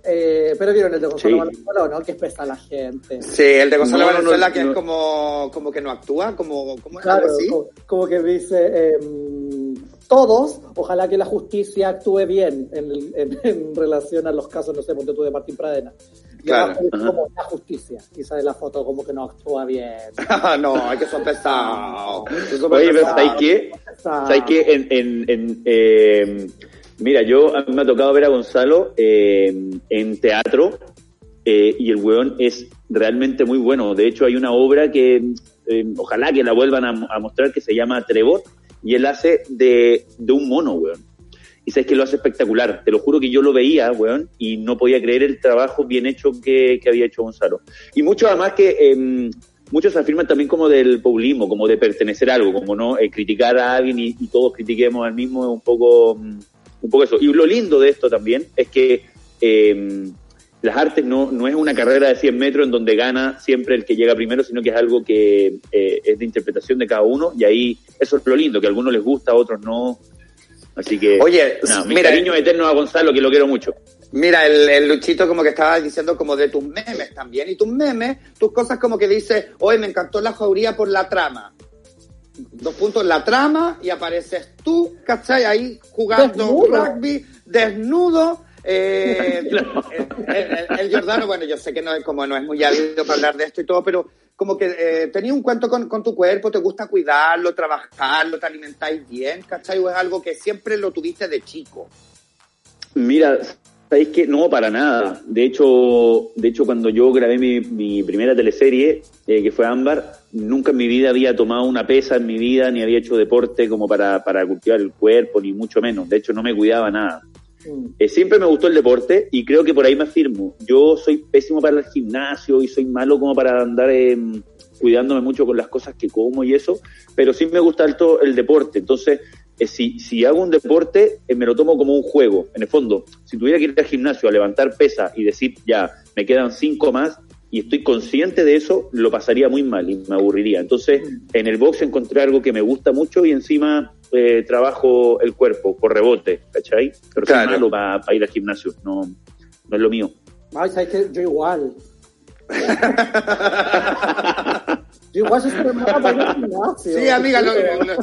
Eh, pero vieron el de Gonzalo Sí. Valenzuela, ¿o ¿no? Que es pesa la gente. Sí, el de Gonzalo No, Valenzuela, no, que no. es como, como que no actúa, como, como Claro, algo así. como, como que dice, em, todos, ojalá que la justicia actúe bien en, en- en relación a los casos, no sé, ponte tú de Martín Pradena. Claro, como la justicia, y sale la foto como que no actúa bien. no, hay que son pesados. Oye, pero. ¿sabes qué? ¿Sabes qué? En, en, en, eh, mira, yo a mí me ha tocado ver a Gonzalo eh, en teatro eh, y el weón es realmente muy bueno. De hecho, hay una obra que eh, ojalá que la vuelvan a, a mostrar que se llama Trevor y él hace de, de un mono, weón. Y sabes que lo hace espectacular. Te lo juro que yo lo veía, weón, y no podía creer el trabajo bien hecho que, había hecho Gonzalo. Y mucho además que eh, muchos afirman también como del populismo, como de pertenecer a algo, como no eh, criticar a alguien y, y todos critiquemos al mismo, es un poco, mm, un poco eso. Y lo lindo de esto también es que eh, las artes no, no es una carrera de 100 metros en donde gana siempre el que llega primero, sino que es algo que eh, es de interpretación de cada uno y ahí eso es lo lindo, que a algunos les gusta, a otros no. Así que, Oye, nada, mi mira, cariño eterno a Gonzalo, que lo quiero mucho. Mira, el, el Luchito como que estaba diciendo como de tus memes también. Y tus memes, tus cosas como que dice, hoy me encantó la jauría por la trama. Dos puntos, la trama, y apareces tú, ¿cachai? Ahí jugando Desnudo. rugby, desnudo. Eh, el, el- el Giordano, bueno, yo sé que no es como no es muy hábil para hablar de esto y todo, pero como que eh, tenía un cuento con, con tu cuerpo, te gusta cuidarlo, trabajarlo, te alimentáis bien, ¿cachai? O es algo que siempre lo tuviste de chico. Mira, ¿sabéis que No, para nada. De hecho, de hecho cuando yo grabé mi, mi primera teleserie, eh, que fue Ámbar, nunca en mi vida había tomado una pesa en mi vida, ni había hecho deporte como para, para cultivar el cuerpo, ni mucho menos. De hecho, no me cuidaba nada. Mm. Eh, siempre me gustó el deporte y creo que por ahí me afirmo. Yo soy pésimo para el gimnasio y soy malo como para andar em, cuidándome mucho con las cosas que como y eso, pero sí me gusta alto el deporte. Entonces, eh, si, si hago un deporte, eh, me lo tomo como un juego. En el fondo, si tuviera que ir al gimnasio a levantar pesa y decir, ya, me quedan cinco más y estoy consciente de eso, lo pasaría muy mal y me aburriría. Entonces, en el box encontré algo que me gusta mucho y encima eh, trabajo el cuerpo por rebote, ¿cachai? Pero Claro. malo para ir al gimnasio, no, no es lo mío. Ay, sabes que yo igual. yo igual. Sí, amiga, lo, lo-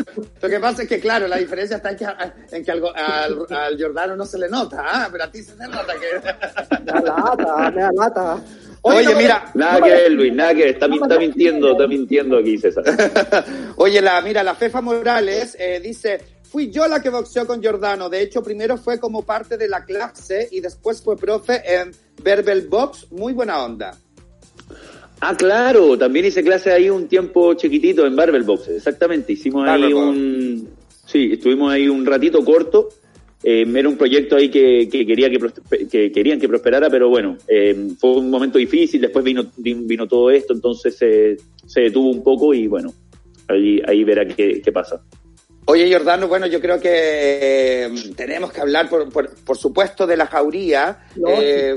lo que pasa es que, claro, la diferencia está en que, en que algo- al, al Giordano no se le nota, ¿ah? pero a ti se te nota que... Me da lata, me da lata. Oye, no, mira, Nada que ver, Luis, nada que ver, está, está mintiendo, está mintiendo aquí, César. Oye, la, mira, la Fefa Morales eh, dice, fui yo la que boxeó con Giordano, de hecho primero fue como parte de la clase y después fue profe en Verbal Box, muy buena onda. Ah, claro, también hice clase ahí un tiempo chiquitito en Barbell Box, exactamente. Hicimos ahí Box. un. Sí, estuvimos ahí un ratito corto. Eh, era un proyecto ahí que, que quería que, que querían que prosperara, pero bueno, eh, fue un momento difícil. Después vino vino todo esto, entonces se se detuvo un poco y bueno, ahí ahí verá qué, qué pasa. Oye, Giordano, bueno, yo creo que eh, tenemos que hablar, por, por, por supuesto, de la jauría, eh,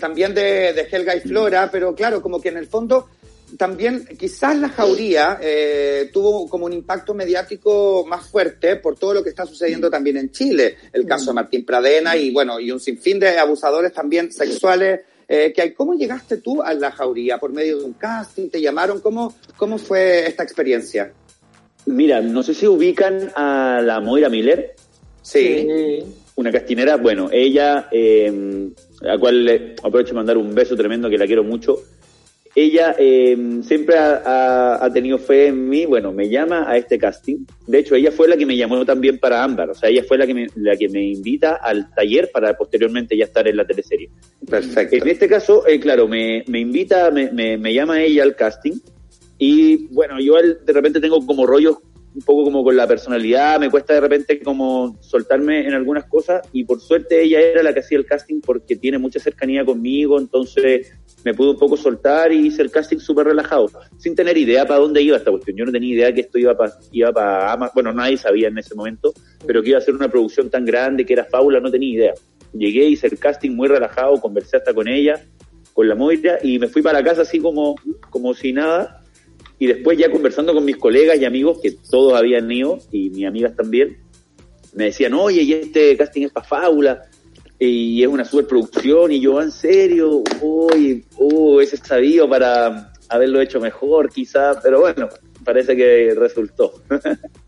también de, de Helga y Flora, pero claro, como que en el fondo también quizás la jauría eh, tuvo como un impacto mediático más fuerte por todo lo que está sucediendo también en Chile, el caso de Martín Pradena y bueno, y un sinfín de abusadores también sexuales eh, que hay. ¿Cómo llegaste tú a la jauría? ¿Por medio de un casting? ¿Te llamaron? ¿Cómo, cómo fue esta experiencia? Mira, no sé si ubican a la Moira Miller, Sí. una castinera. Bueno, ella, eh, a la cual le aprovecho de mandar un beso tremendo, que la quiero mucho. Ella eh, siempre ha, ha- ha tenido fe en mí. Bueno, me llama a este casting. De hecho, ella fue la que me llamó también para Ámbar. O sea, ella fue la que me, la que me invita al taller para posteriormente ya estar en la teleserie. Perfecto. En este caso, eh, claro, me, me invita, me, me, me llama ella al casting y bueno, yo de repente tengo como rollos un poco como con la personalidad, me cuesta de repente como soltarme en algunas cosas y por suerte ella era la que hacía el casting porque tiene mucha cercanía conmigo, entonces me pude un poco soltar y hice el casting súper relajado, sin tener idea para dónde iba esta cuestión. Yo no tenía idea que esto iba para iba pa Ama- bueno, nadie sabía en ese momento, pero que iba a ser una producción tan grande que era Fábula, no tenía idea. Llegué, hice el casting muy relajado, conversé hasta con ella, con la Moira, y me fui para casa así como, como si nada. Y después ya conversando con mis colegas y amigos, que todos habían ido, y mis amigas también, me decían, oye, y este casting es para Fábula, y es una superproducción, y yo, "Ah, ¿en serio? Uy, uh, ese sabido para haberlo hecho mejor, quizá, pero bueno, parece que resultó.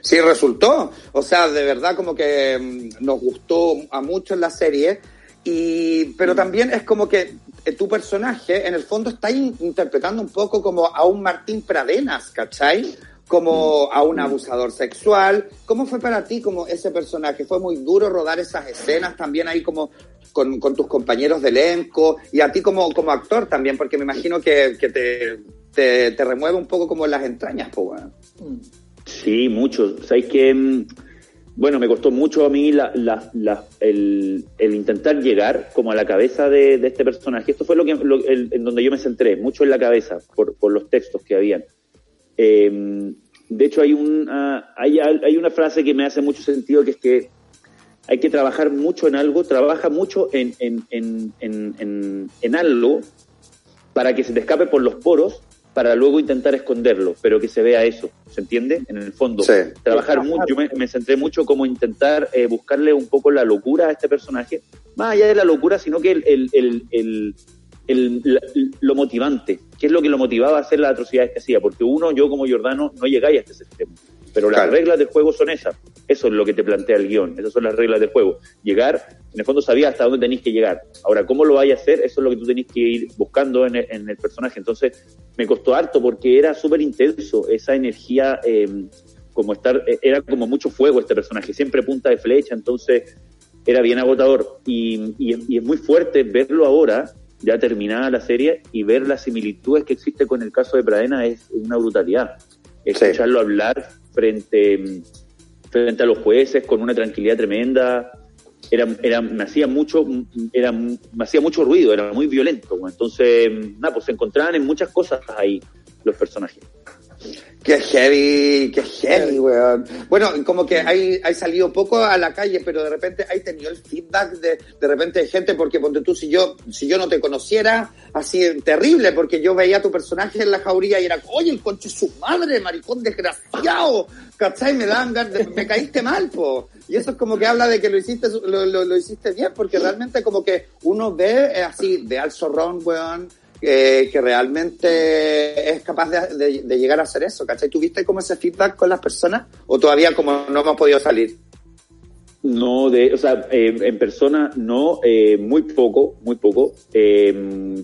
Sí, resultó. O sea, de verdad como que mm, nos gustó a muchos la serie. Y, pero también es como que tu personaje, en el fondo, está in- interpretando un poco como a un Martín Pradenas, ¿cachai? Como a un abusador sexual. ¿Cómo fue para ti como ese personaje? ¿Fue muy duro rodar esas escenas también ahí como con, con tus compañeros de elenco? Y a ti como, como actor también, porque me imagino que, que te, te, te remueve un poco como las entrañas, pues bueno. Sí, mucho. Sabéis que, mm, bueno, me costó mucho a mí la, la- la- el, el intentar llegar como a la cabeza de, este personaje. Esto fue lo que, lo- el- en donde yo me centré, mucho en la cabeza, por, por los textos que habían. Eh, de hecho, hay, un, ah, hay, hay una frase que me hace mucho sentido, que es que hay que trabajar mucho en algo, trabaja mucho en, en algo para que se te escape por los poros, para luego intentar esconderlo, pero que se vea eso, ¿se entiende? En el fondo, Sí. trabajar mucho, yo me, me centré mucho como intentar eh, buscarle un poco la locura a este personaje, más allá de la locura, sino que el, el, el, el- lo motivante, qué es lo que lo motivaba a hacer las atrocidades que hacía, porque uno, yo como Jordano, no llegáis a este extremo, pero las Claro. reglas del juego son esas, eso es lo que te plantea el guion, esas son las reglas del juego, llegar, en el fondo sabías hasta dónde tenéis que llegar, ahora cómo lo vais a hacer, eso es lo que tú tenéis que ir buscando en el, en el personaje, entonces me costó harto porque era súper intenso, esa energía, eh, como estar, eh, era como mucho fuego este personaje, siempre punta de flecha, entonces era bien agotador. Y, y- y es muy fuerte verlo ahora, ya terminada la serie, y ver las similitudes que existe con el caso de Pradena es una brutalidad. Escucharlo hablar frente, frente a los jueces con una tranquilidad tremenda, era, era, me hacía mucho, era, me hacía mucho ruido, era muy violento. Entonces, nada, pues se encontraban en muchas cosas ahí los personajes. Qué heavy, qué heavy, weón. Bueno, como que hay, hay salido poco a la calle, pero de repente hay tenido el feedback de, de repente de gente, porque ponte tú, si yo, si yo no te conociera, así terrible, porque yo veía a tu personaje en la jauría y era, oye, el conche es su madre, maricón desgraciado, ¿cachai? Me dan me caíste mal, po. Y eso es como que habla de que lo hiciste, lo, lo, lo hiciste bien, porque realmente como que uno ve eh, así, de al zorrón, weón, eh, que realmente es capaz de, de- de llegar a hacer eso, ¿cachai? ¿Tuviste como ese feedback con las personas? ¿O todavía como no hemos podido salir? No, de, o sea, eh, en persona no, eh, muy poco, muy poco, eh,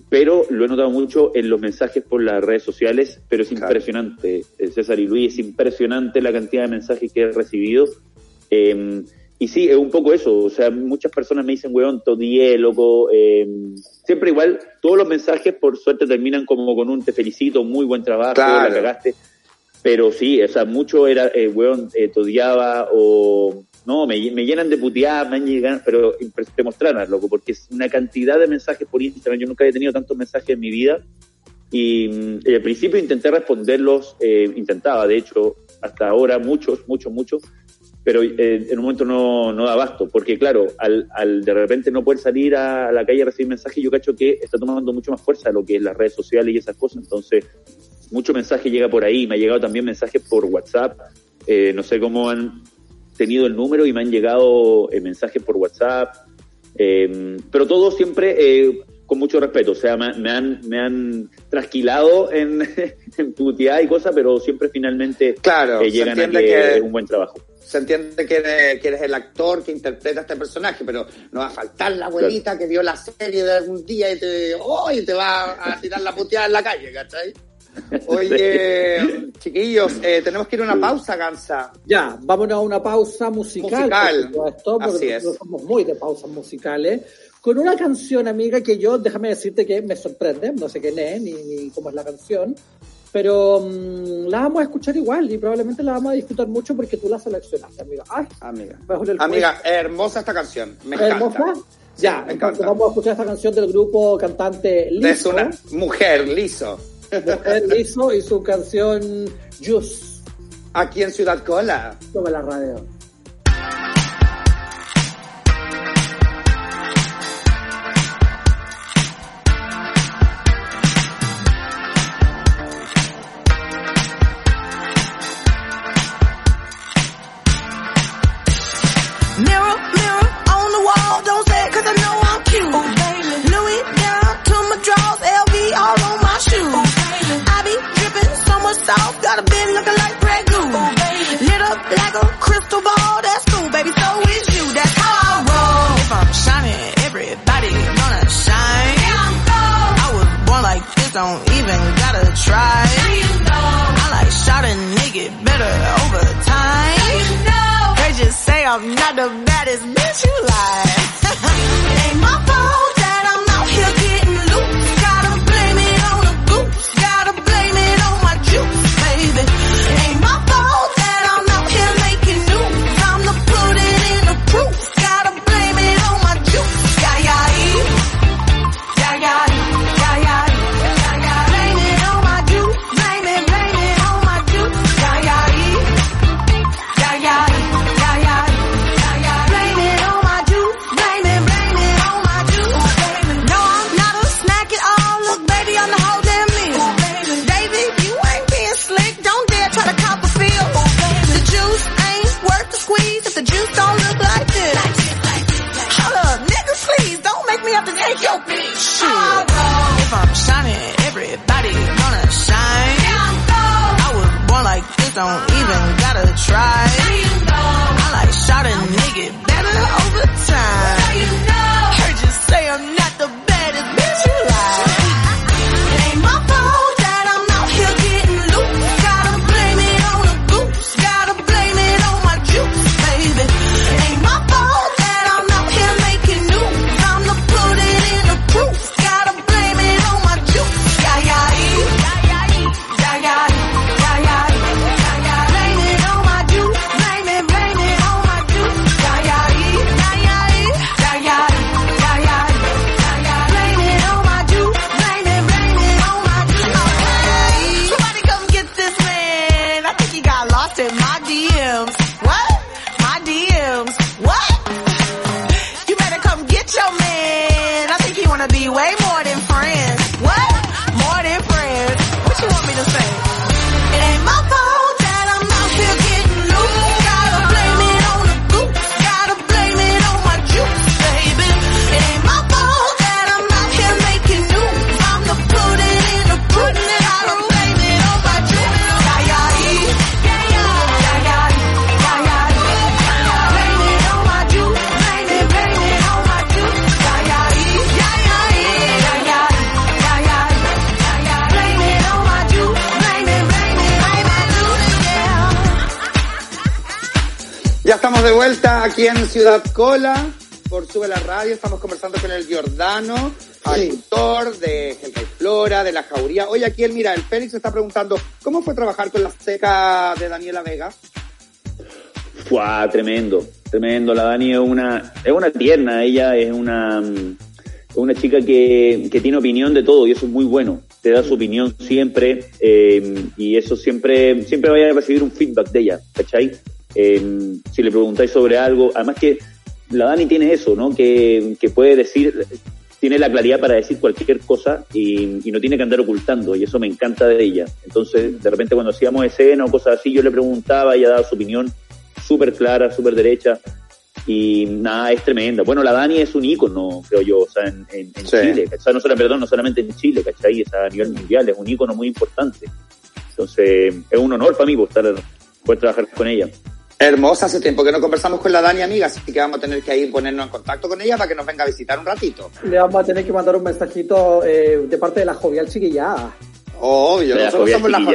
pero lo he notado mucho en los mensajes por las redes sociales, pero es Claro. impresionante, César y Luis, es impresionante la cantidad de mensajes que he recibido. Y sí, es un poco eso, o sea, muchas personas me dicen, weón, todie, loco, eh, siempre igual, todos los mensajes por suerte terminan como con un te felicito, muy buen trabajo, Claro. la cagaste, pero sí, o sea, mucho era, eh, weón, eh, te odiaba o... No, me, me llenan de puteadas, me han llegado, pero te mostraran, loco, porque es una cantidad de mensajes por Instagram. Yo nunca había tenido tantos mensajes en mi vida. Y, y al principio intenté responderlos, eh, intentaba, de hecho, hasta ahora, muchos, muchos, muchos, pero eh, en un momento no, no da abasto, porque claro, al, al de repente no poder salir a la calle a recibir mensajes, yo cacho que está tomando mucho más fuerza lo que es las redes sociales y esas cosas. Entonces, mucho mensaje llega por ahí. Me ha llegado también mensajes por WhatsApp. Eh, no sé cómo han tenido el número y me han llegado eh, mensajes por WhatsApp. Eh, pero todo siempre eh, con mucho respeto, o sea, me, me han, me han trasquilado en, en puteada y cosas, pero siempre finalmente Claro, eh, se llegan a que, que- es un buen trabajo. Se entiende que eres, que eres el actor que interpreta a este personaje, pero no va a faltar la abuelita que vio la serie de algún día y te, oh, y te va a tirar la puteada en la calle, ¿cachai? Oye, chiquillos, eh, tenemos que ir a una pausa, Gansa. Ya, vámonos a una pausa musical. Musical. por supuesto, porque Así es. nosotros somos muy de pausas musicales. Con una canción, amiga, que yo, déjame decirte que me sorprende, no sé quién es ni, ni cómo es la canción, pero mm, la vamos a escuchar igual y probablemente la vamos a disfrutar mucho porque tú la seleccionaste, amiga. Ay, Amiga. Amiga, hermosa esta canción. Me encanta. hermosa. Ya, me entonces encanta. vamos a escuchar esta canción del grupo cantante Es Liso, una mujer, liso. Mujer Liso y su canción Juice. Aquí en Ciudad Cola. Toma la radio. Ciudad Cola por Sube la Radio. Estamos conversando con el Giordano, actor de Hellray Flora, de La Jauría. Oye, aquí el, mira, el Félix está preguntando, ¿cómo fue trabajar con la seca de Daniela Vega? Fue tremendo, tremendo. La Dani es una, es una tierna, ella es una, mm, es una chica que, que tiene opinión de todo y eso es muy bueno. Te da su opinión siempre eh, y eso siempre, siempre vaya a recibir un feedback de ella, ¿cachai? Eh, si le preguntáis sobre algo, además que la Dani tiene eso, ¿no? Que, que puede decir, tiene la claridad para decir cualquier cosa y, y no tiene que andar ocultando y eso me encanta de ella. Entonces, de repente cuando hacíamos escena o cosas así, yo le preguntaba, ella daba su opinión súper clara, súper derecha. Y nada, es tremenda. Bueno, la Dani es un ícono, creo yo, o sea, en, en, en Sí. Chile, ¿cachai? No solo, perdón, no solamente en Chile, ¿cachai? O sea, a nivel mundial, es un ícono muy importante. Entonces, es un honor para mí pues, estar, poder trabajar con ella. Hermosa, hace tiempo que no conversamos con la Dani, amiga, así que vamos a tener que ir ponernos en contacto con ella para que nos venga a visitar un ratito. Le vamos a tener que mandar un mensajito eh, de parte de la jovial chiquillada. Obvio, De la nosotros somos la las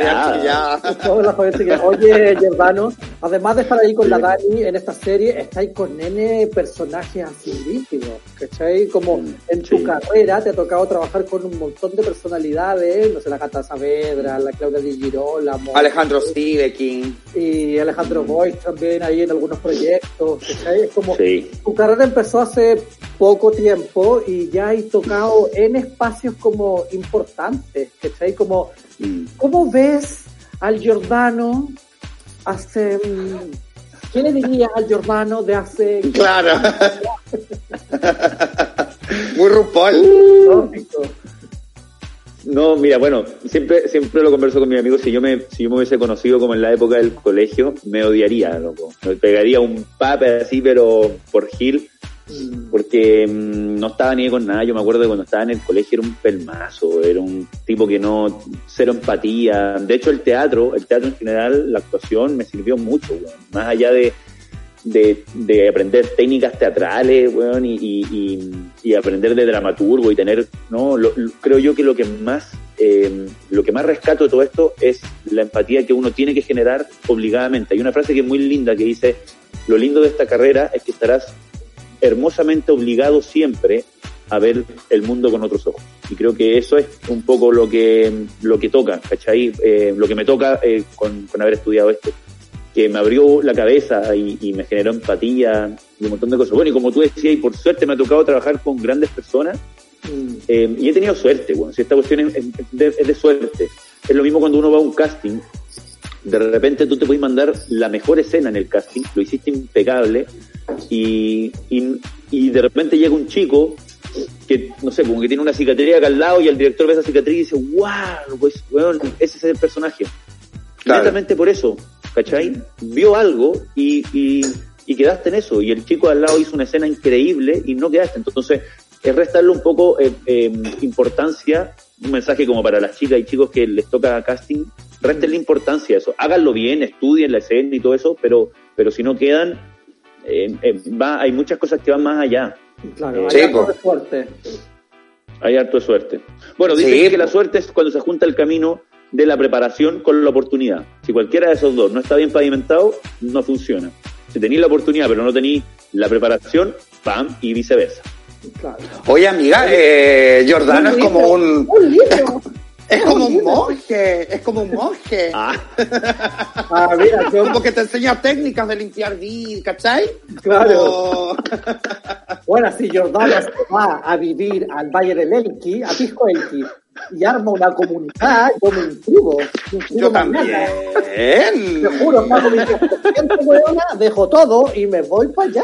jovial chiquillada. Oye, Gervano, además de estar ahí con la Dani en esta serie, estáis con nene personajes así rígidos, ¿cachai? Como en tu Sí. carrera te ha tocado trabajar con un montón de personalidades, no sé, la Cata Saavedra, la Claudia Di Girolamo, Alejandro Stivekin. y Alejandro Boyd también ahí en algunos proyectos, ¿cachai? Es como, Sí. tu carrera empezó hace poco tiempo y ya hay tocado en espacios como importantes, ¿cachai? Como. ¿cómo ves al Giordano hace... ¿Qué le dirías al Giordano de hace... Claro. Muy. Lógico. No, mira, bueno, siempre, siempre lo converso con mis amigos. Si yo me, si yo me hubiese conocido como en la época del colegio, me odiaría, loco. Me pegaría un pape así, pero por Gil, porque mm, no estaba ni con nada. Yo me acuerdo de cuando estaba en el colegio era un pelmazo, era un tipo que no, cero empatía. De hecho, el teatro, el teatro en general, la actuación me sirvió mucho. Más allá de, de, de aprender técnicas teatrales, weón, y, y, y- y aprender de dramaturgo y tener, no, lo- creo yo que lo que más, eh, lo que más rescato de todo esto es la empatía que uno tiene que generar obligadamente. Hay una frase que es muy linda que dice, lo lindo de esta carrera es que estarás hermosamente obligado siempre a ver el mundo con otros ojos. Y creo que eso es un poco lo que, lo que toca, ¿cachai? Eh, lo que me toca eh, con, con haber estudiado esto que me abrió la cabeza y, y me generó empatía y un montón de cosas. Bueno, y como tú decías, y por suerte me ha tocado trabajar con grandes personas Mm, eh, y he tenido suerte, bueno, si esta cuestión es, es de, es de suerte. Es lo mismo cuando uno va a un casting, de repente tú te puedes mandar la mejor escena en el casting, lo hiciste impecable y, y, y de repente llega un chico que, no sé, como que tiene una cicatriz acá al lado y el director ve esa cicatriz y dice, wow, pues, weón, ese es el personaje. Claro. Netamente por eso, ¿cachai? Vio algo y, y, y quedaste en eso. Y el chico al lado hizo una escena increíble y no quedaste. Entonces, es restarle un poco eh, eh, importancia, un mensaje como para las chicas y chicos que les toca casting, restenle importancia a eso. Háganlo bien, estudien la escena y todo eso, pero, pero si no quedan, eh, eh, va, hay muchas cosas que van más allá. Claro, Sí, hay po. de suerte. Hay harto de suerte. Bueno, dicen Sí, que la suerte es cuando se junta el camino de la preparación con la oportunidad. Si cualquiera de esos dos no está bien pavimentado, no funciona. Si tenéis la oportunidad pero no tenéis la preparación, ¡pam! y viceversa. Claro. Oye, amiga, eh, es como un, Un libro. es como un monje, es como un monje. Ah, Ah, mira, yo, Como que te enseña técnicas de limpiar vid, ¿cachai? Claro. Bueno, si Jordano se va a vivir al Valle del Elqui, a Pisco Elqui, y arma una comunidad, yo me inscribo Yo mañana. también. Te juro, pago mi 10%, weona, dejo todo y me voy para allá.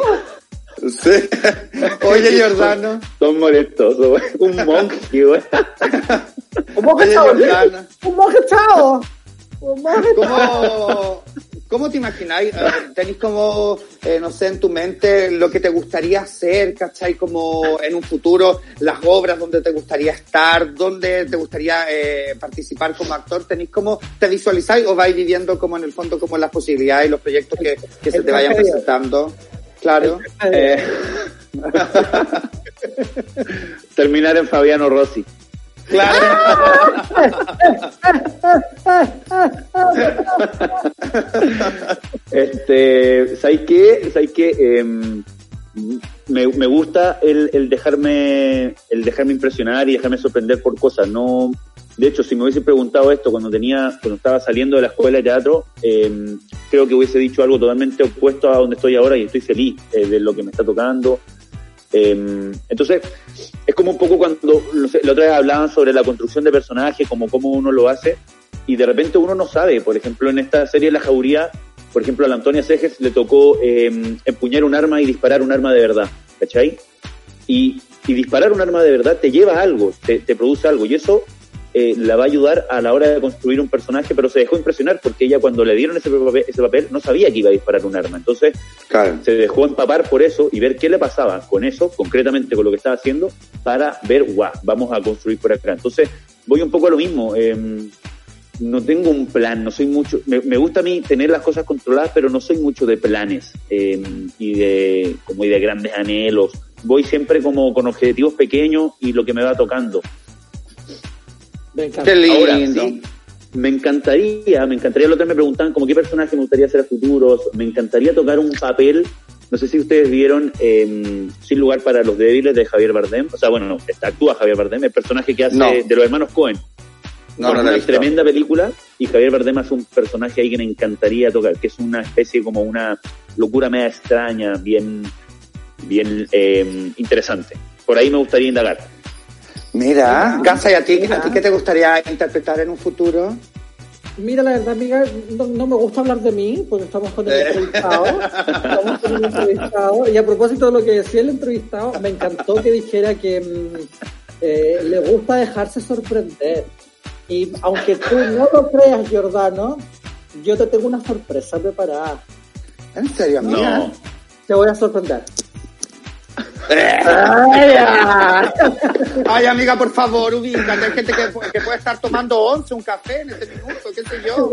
Sí. Oye, Giordano. son molestosos, güey. un monje, güey. Un monje Jordana. un monje chao. Un monje. ¿Cómo, cómo te imagináis? ¿Tenéis como, eh, no sé, en tu mente lo que te gustaría hacer, ¿cachai? Como en un futuro, las obras donde te gustaría estar, donde te gustaría eh, participar como actor? ¿Tenéis como, te visualizáis o vais viviendo como en el fondo como las posibilidades y los proyectos que, que se te vayan presentando? Claro. Eh, terminar en Fabiano Rossi. Claro. Este, ¿sabes qué? ¿Sabes qué? Em, me, me gusta el, dejarme el dejarme impresionar y dejarme sorprender por cosas. No, de hecho, si me hubiese preguntado esto cuando tenía cuando estaba saliendo de la escuela de teatro, em, creo que hubiese dicho algo totalmente opuesto a donde estoy ahora y estoy feliz eh, de lo que me está tocando. Em, entonces, es como un poco cuando no sé, la otra vez hablaban sobre la construcción de personajes, como cómo uno lo hace, y de repente uno no sabe. Por ejemplo, en esta serie La Jauría, por ejemplo, a la Antonia Cejes le tocó eh, empuñar un arma y disparar un arma de verdad, ¿cachai? Y, y disparar un arma de verdad te lleva a algo, te, te produce algo, y eso eh, la va a ayudar a la hora de construir un personaje, pero se dejó impresionar porque ella cuando le dieron ese papel, ese papel no sabía que iba a disparar un arma. Entonces Claro. se dejó empapar por eso y ver qué le pasaba con eso, concretamente con lo que estaba haciendo, para ver, guau, vamos a construir por acá. Entonces voy un poco a lo mismo. eh, no tengo un plan, no soy mucho, me, me gusta a mí tener las cosas controladas, pero no soy mucho de planes eh, y de como y de grandes anhelos. Voy siempre como con objetivos pequeños y lo que me va tocando. Me encanta. Qué lindo. Ahora, sí, me encantaría, me encantaría, lo que me preguntaban, como qué personaje me gustaría hacer a futuros, me encantaría tocar un papel, no sé si ustedes vieron eh, Sin lugar para los débiles de Javier Bardem, o sea, bueno, no, está, actúa Javier Bardem, el personaje que hace No. de los hermanos Cohen. No, no es una visto. tremenda película y Javier Bardem hace un personaje ahí que me encantaría tocar, que es una especie como una locura media extraña, bien, bien eh, interesante. Por ahí me gustaría indagar. Mira, Gansa, ¿y a ti, Mira. a ti qué te gustaría interpretar en un futuro? Mira, la verdad, amiga, no, no me gusta hablar de mí, porque estamos con el Eh. entrevistado. Estamos con el entrevistado. Y a propósito de lo que decía el entrevistado, me encantó que dijera que mm, eh, le gusta dejarse sorprender. Y aunque tú no lo creas, Giordano, yo te tengo una sorpresa preparada. ¿En serio, amiga? No. Te voy a sorprender. Ay, amiga, por favor, ubícate. Hay gente que, que puede estar tomando once, un café en este minuto, qué sé yo.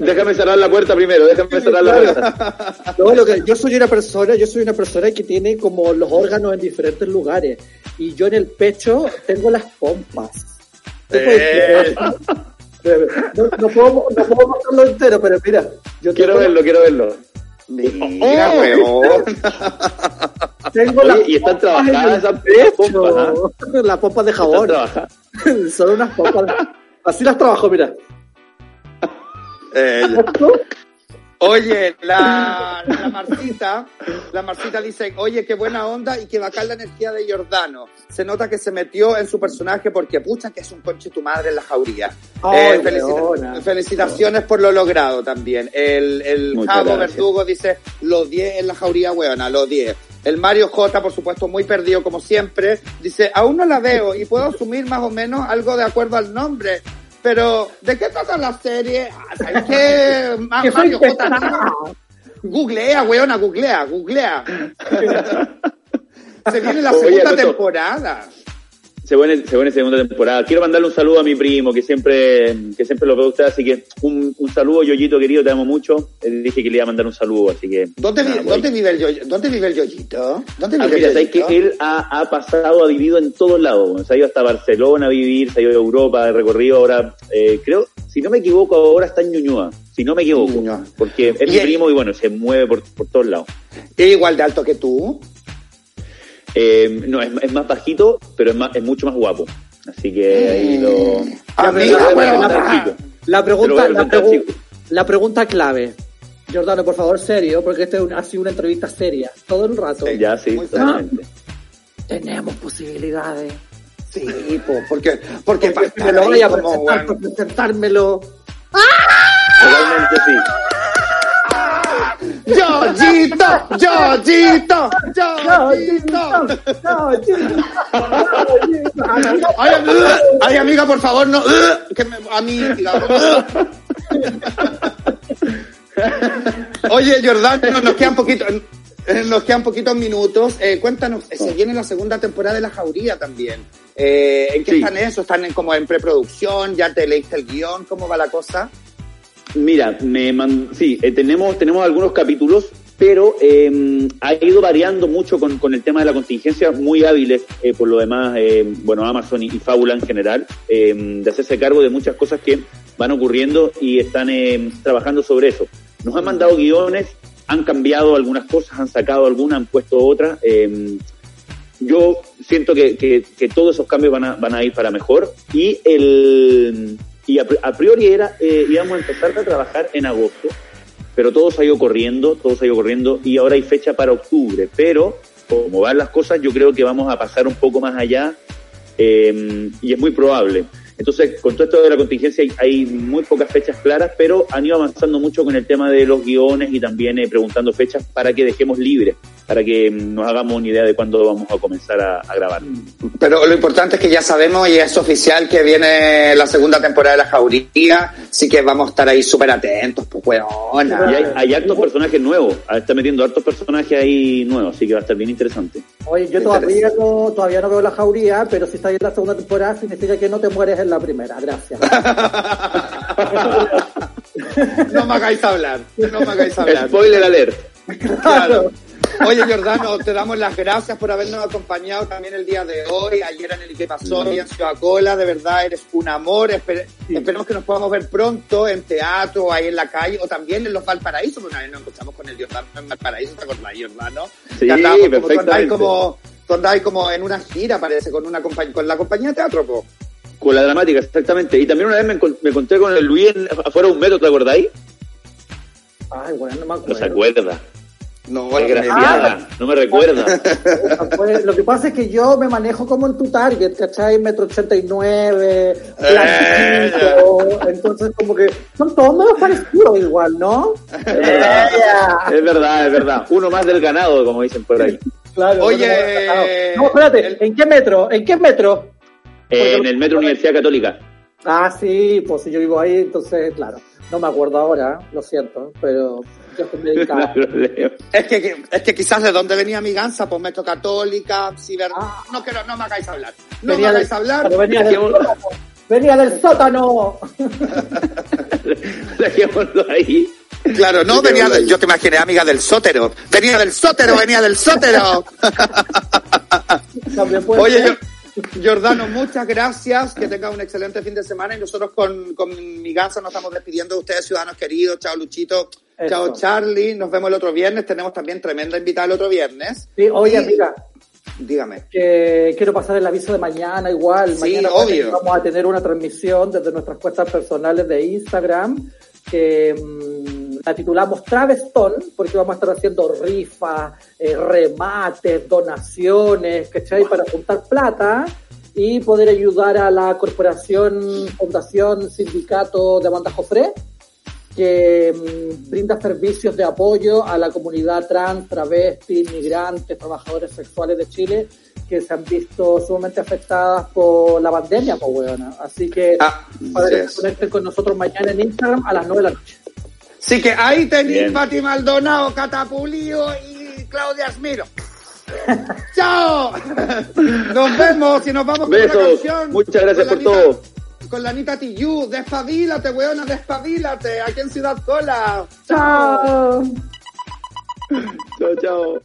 Déjame cerrar la puerta primero, déjame cerrar la puerta. No, lo que, yo soy una persona, yo soy una persona que tiene como los órganos en diferentes lugares. Y yo en el pecho tengo las pompas. ¿Tú puedes Eh. No, no puedo, no puedo mostrarlo entero, pero mira, yo Quiero tengo, verlo, quiero verlo. Mira, Oh. weón. tengo Oye, las y están trabajadas esas pecho. pompas, Las pompas de jabón. Son unas pompas. Así las trabajo, mira. Eh, Oye, la, la Marcita, la Marcita dice, oye, qué buena onda y qué bacán la energía de Giordano. Se nota que se metió en su personaje porque pucha que es un conche tu madre en la jauría. Eh, felicita- felicitaciones por lo logrado también. El, el Javo. Verdugo dice, los 10 en la jauría, weona, los 10. El Mario J, por supuesto, muy perdido como siempre, dice, aún no la veo y puedo asumir más o menos algo de acuerdo al nombre. Pero, ¿de qué trata la serie? ¿Sabes qué? Mario J. Googlea, weona, googlea, googlea. Se viene la segunda temporada. Se viene, se viene segunda temporada. Quiero mandarle un saludo a mi primo, que siempre, que siempre lo veo usted, así que un, un saludo, Yoyito querido, te amo mucho. Eh, dije que le iba a mandar un saludo, así que. ¿Dónde, nada. ¿dónde, vive el yo- ¿Dónde vive el Yoyito? ¿Dónde Ah, vive mira, el sabes que él ha, ha pasado, ha vivido en todos lados. Se ha ido hasta Barcelona a vivir, se ha ido a Europa, ha recorrido ahora, eh, creo, si no me equivoco, ahora está en Ñuñoa. Si no me equivoco. Porque es Y mi primo y bueno, se mueve por, por todos lados. ¿Es igual de alto que tú? Eh, no, es, es más bajito, pero es, más, es mucho más guapo. Así que ahí lo. La pregunta, la, preguntar, pregu- chico. la pregunta clave. Jordano, por favor, serio, porque este ha sido una entrevista seria. Todo el rato. Sí. Ya, sí, totalmente. Tenemos posibilidades. Sí, po, porque, porque, para Porque me lo voy a como, presentar, bueno, por presentármelo. Totalmente sí. ¡Yoyito! ¡Yoyito! ¡Yoyito! Ay, amiga, ay, amiga, por favor, no. Que me, amiga. Oye, Jordán, nos quedan poquito, eh, nos quedan poquitos minutos. Eh, cuéntanos, eh, se viene la segunda temporada de La Jauría también. Eh, ¿En qué Sí. están eso? ¿Están en, como en preproducción? ¿Ya te leíste el guion? ¿Cómo va la cosa? Mira, me man- sí, eh, tenemos, tenemos algunos capítulos, pero eh, ha ido variando mucho con, con el tema de la contingencia, muy hábiles, eh, por lo demás, eh, bueno, Amazon y, y Fábula en general, eh, de hacerse cargo de muchas cosas que van ocurriendo y están trabajando sobre eso. Nos han mandado guiones, han cambiado algunas cosas, han sacado algunas, han puesto otras. yo siento que, que- que todos esos cambios van a, van a ir para mejor y el y a, a priori era eh, íbamos a empezar a trabajar en agosto pero todo se ha ido corriendo todo se ha ido corriendo y ahora hay fecha para octubre. Pero como van las cosas yo creo que vamos a pasar un poco más allá eh, y es muy probable Entonces, con todo esto de la contingencia hay, hay muy pocas fechas claras, pero han ido avanzando mucho con el tema de los guiones y también eh, preguntando fechas para que dejemos libre, para que mm, nos hagamos una idea de cuándo vamos a comenzar a, a grabar. Pero lo importante es que ya sabemos y es oficial que viene la segunda temporada de La Jauría, así que vamos a estar ahí súper atentos, pues Y weona. hay, hay hartos personajes nuevos, ah, está metiendo hartos personajes ahí nuevos, así que va a estar bien interesante. Oye, yo todavía no, todavía no veo la jauría, pero si está ahí en la segunda temporada significa que no te mueres en la primera. Gracias. no me hagáis hablar, no me hagáis hablar. Spoiler alert. Claro. Oye, Jordano, te damos las gracias por habernos acompañado también el día de hoy, ayer en el que pasó y en Ciudad Cola, de verdad eres un amor, Espe- esperemos que nos podamos ver pronto en teatro, ahí en la calle, o también en los Valparaíso, porque una vez nos encontramos con el Jordano en Valparaíso, ¿te acordás, Jordano? Sí, andábamos como, tú andabas perfectamente. como, tú andabas como en una gira, parece, con una compañ- con la compañía de teatro, po. Con la dramática, exactamente. Y también una vez me, encon- me encontré con el Luis en- afuera de un metro, ¿te acordáis? Ay, bueno, no me No se acuerdo. acuerda. No, Desgraciada, no me recuerda. Pues, lo que pasa es que yo me manejo como en tu target, ¿cachai? Metro 89, blanquito, entonces como que son todos menos parecidos igual, ¿no? Es verdad, es verdad, es verdad. Uno más del ganado, como dicen por ahí. Claro, Oye, no, no, espérate, ¿en qué metro? ¿En qué metro? En el Metro Universidad Católica. Ah, sí, pues si yo vivo ahí, entonces, claro, no me acuerdo ahora, lo siento, pero yo estoy No. Es que, es que quizás de dónde venía mi gansa, pues metro católica, ciber... Ah. No quiero, no me hagáis hablar. No Venía me del- hagáis hablar. pero venía del sótano. Venía del sótano. Dejémoslo ahí. Claro, no venía del, yo te imaginé amiga del sótero. Venía del sótero, venía del sótero. También puede Oye, ser. Yo- Jordano, muchas gracias. Que tenga un excelente fin de semana. Y nosotros con, con mi gansa nos estamos despidiendo de ustedes, ciudadanos queridos. Chao, Luchito. Eso. Chao, Charlie. Nos vemos el otro viernes. Tenemos también tremenda invitada el otro viernes. Sí, oye, Y- amiga, Dígame. que quiero pasar el aviso de mañana igual. Sí, mañana obvio. vamos a tener una transmisión desde nuestras cuentas personales de Instagram que mm, la titulamos Travestón porque vamos a estar haciendo rifas, eh, remates, donaciones, ¿cachai? Para juntar plata y poder ayudar a la corporación, fundación, sindicato de Amanda Jofré que mm, brinda servicios de apoyo a la comunidad trans, travesti, migrantes, trabajadores sexuales de Chile que se han visto sumamente afectadas por la pandemia, pues. Así que Ah, para conecten con nosotros mañana en Instagram a las 9 de la noche. Así que ahí tenéis. Pati Maldonado, Catapulío y Claudia Asmiro. ¡Chao! Nos vemos y nos vamos con una Besos. canción. Muchas gracias Con por la Anita- todo. Con la Anita Tijoux. Despabilate, weona, despabilate. Aquí en Ciudad Cola. ¡Chao! Chao, chao.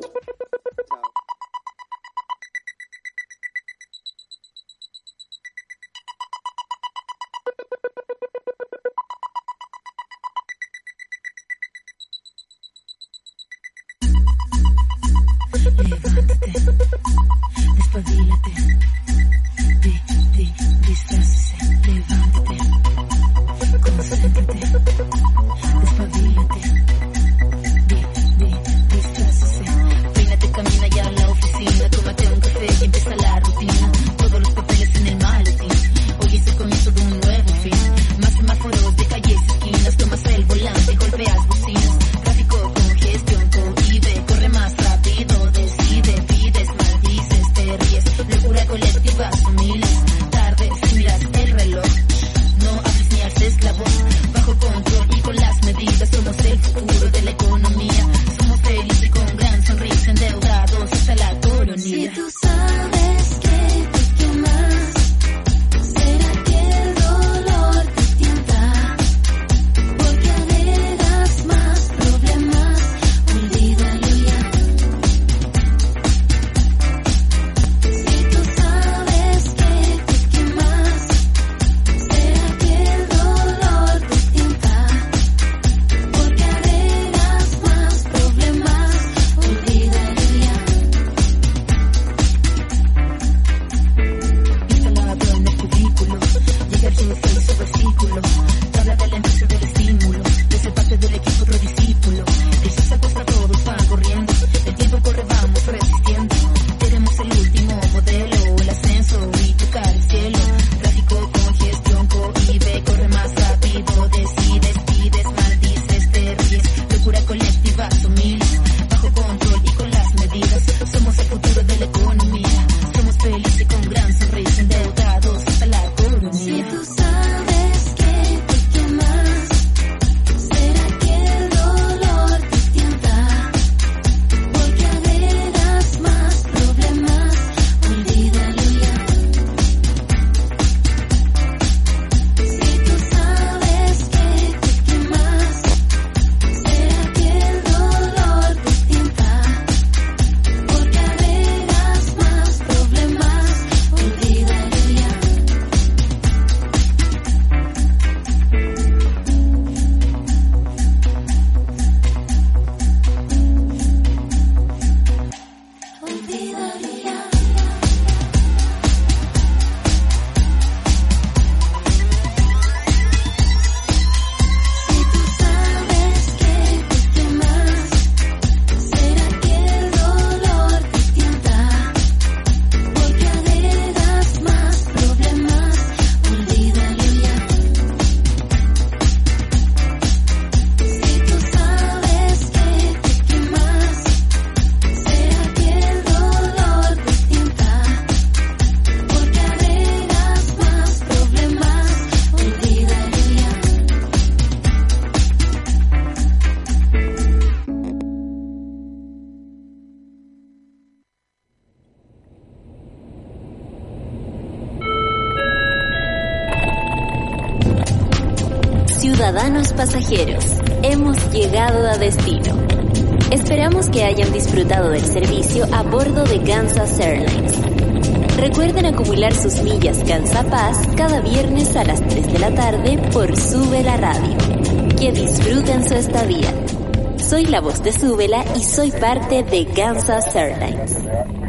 De Súbela y soy parte de Kansas Airlines.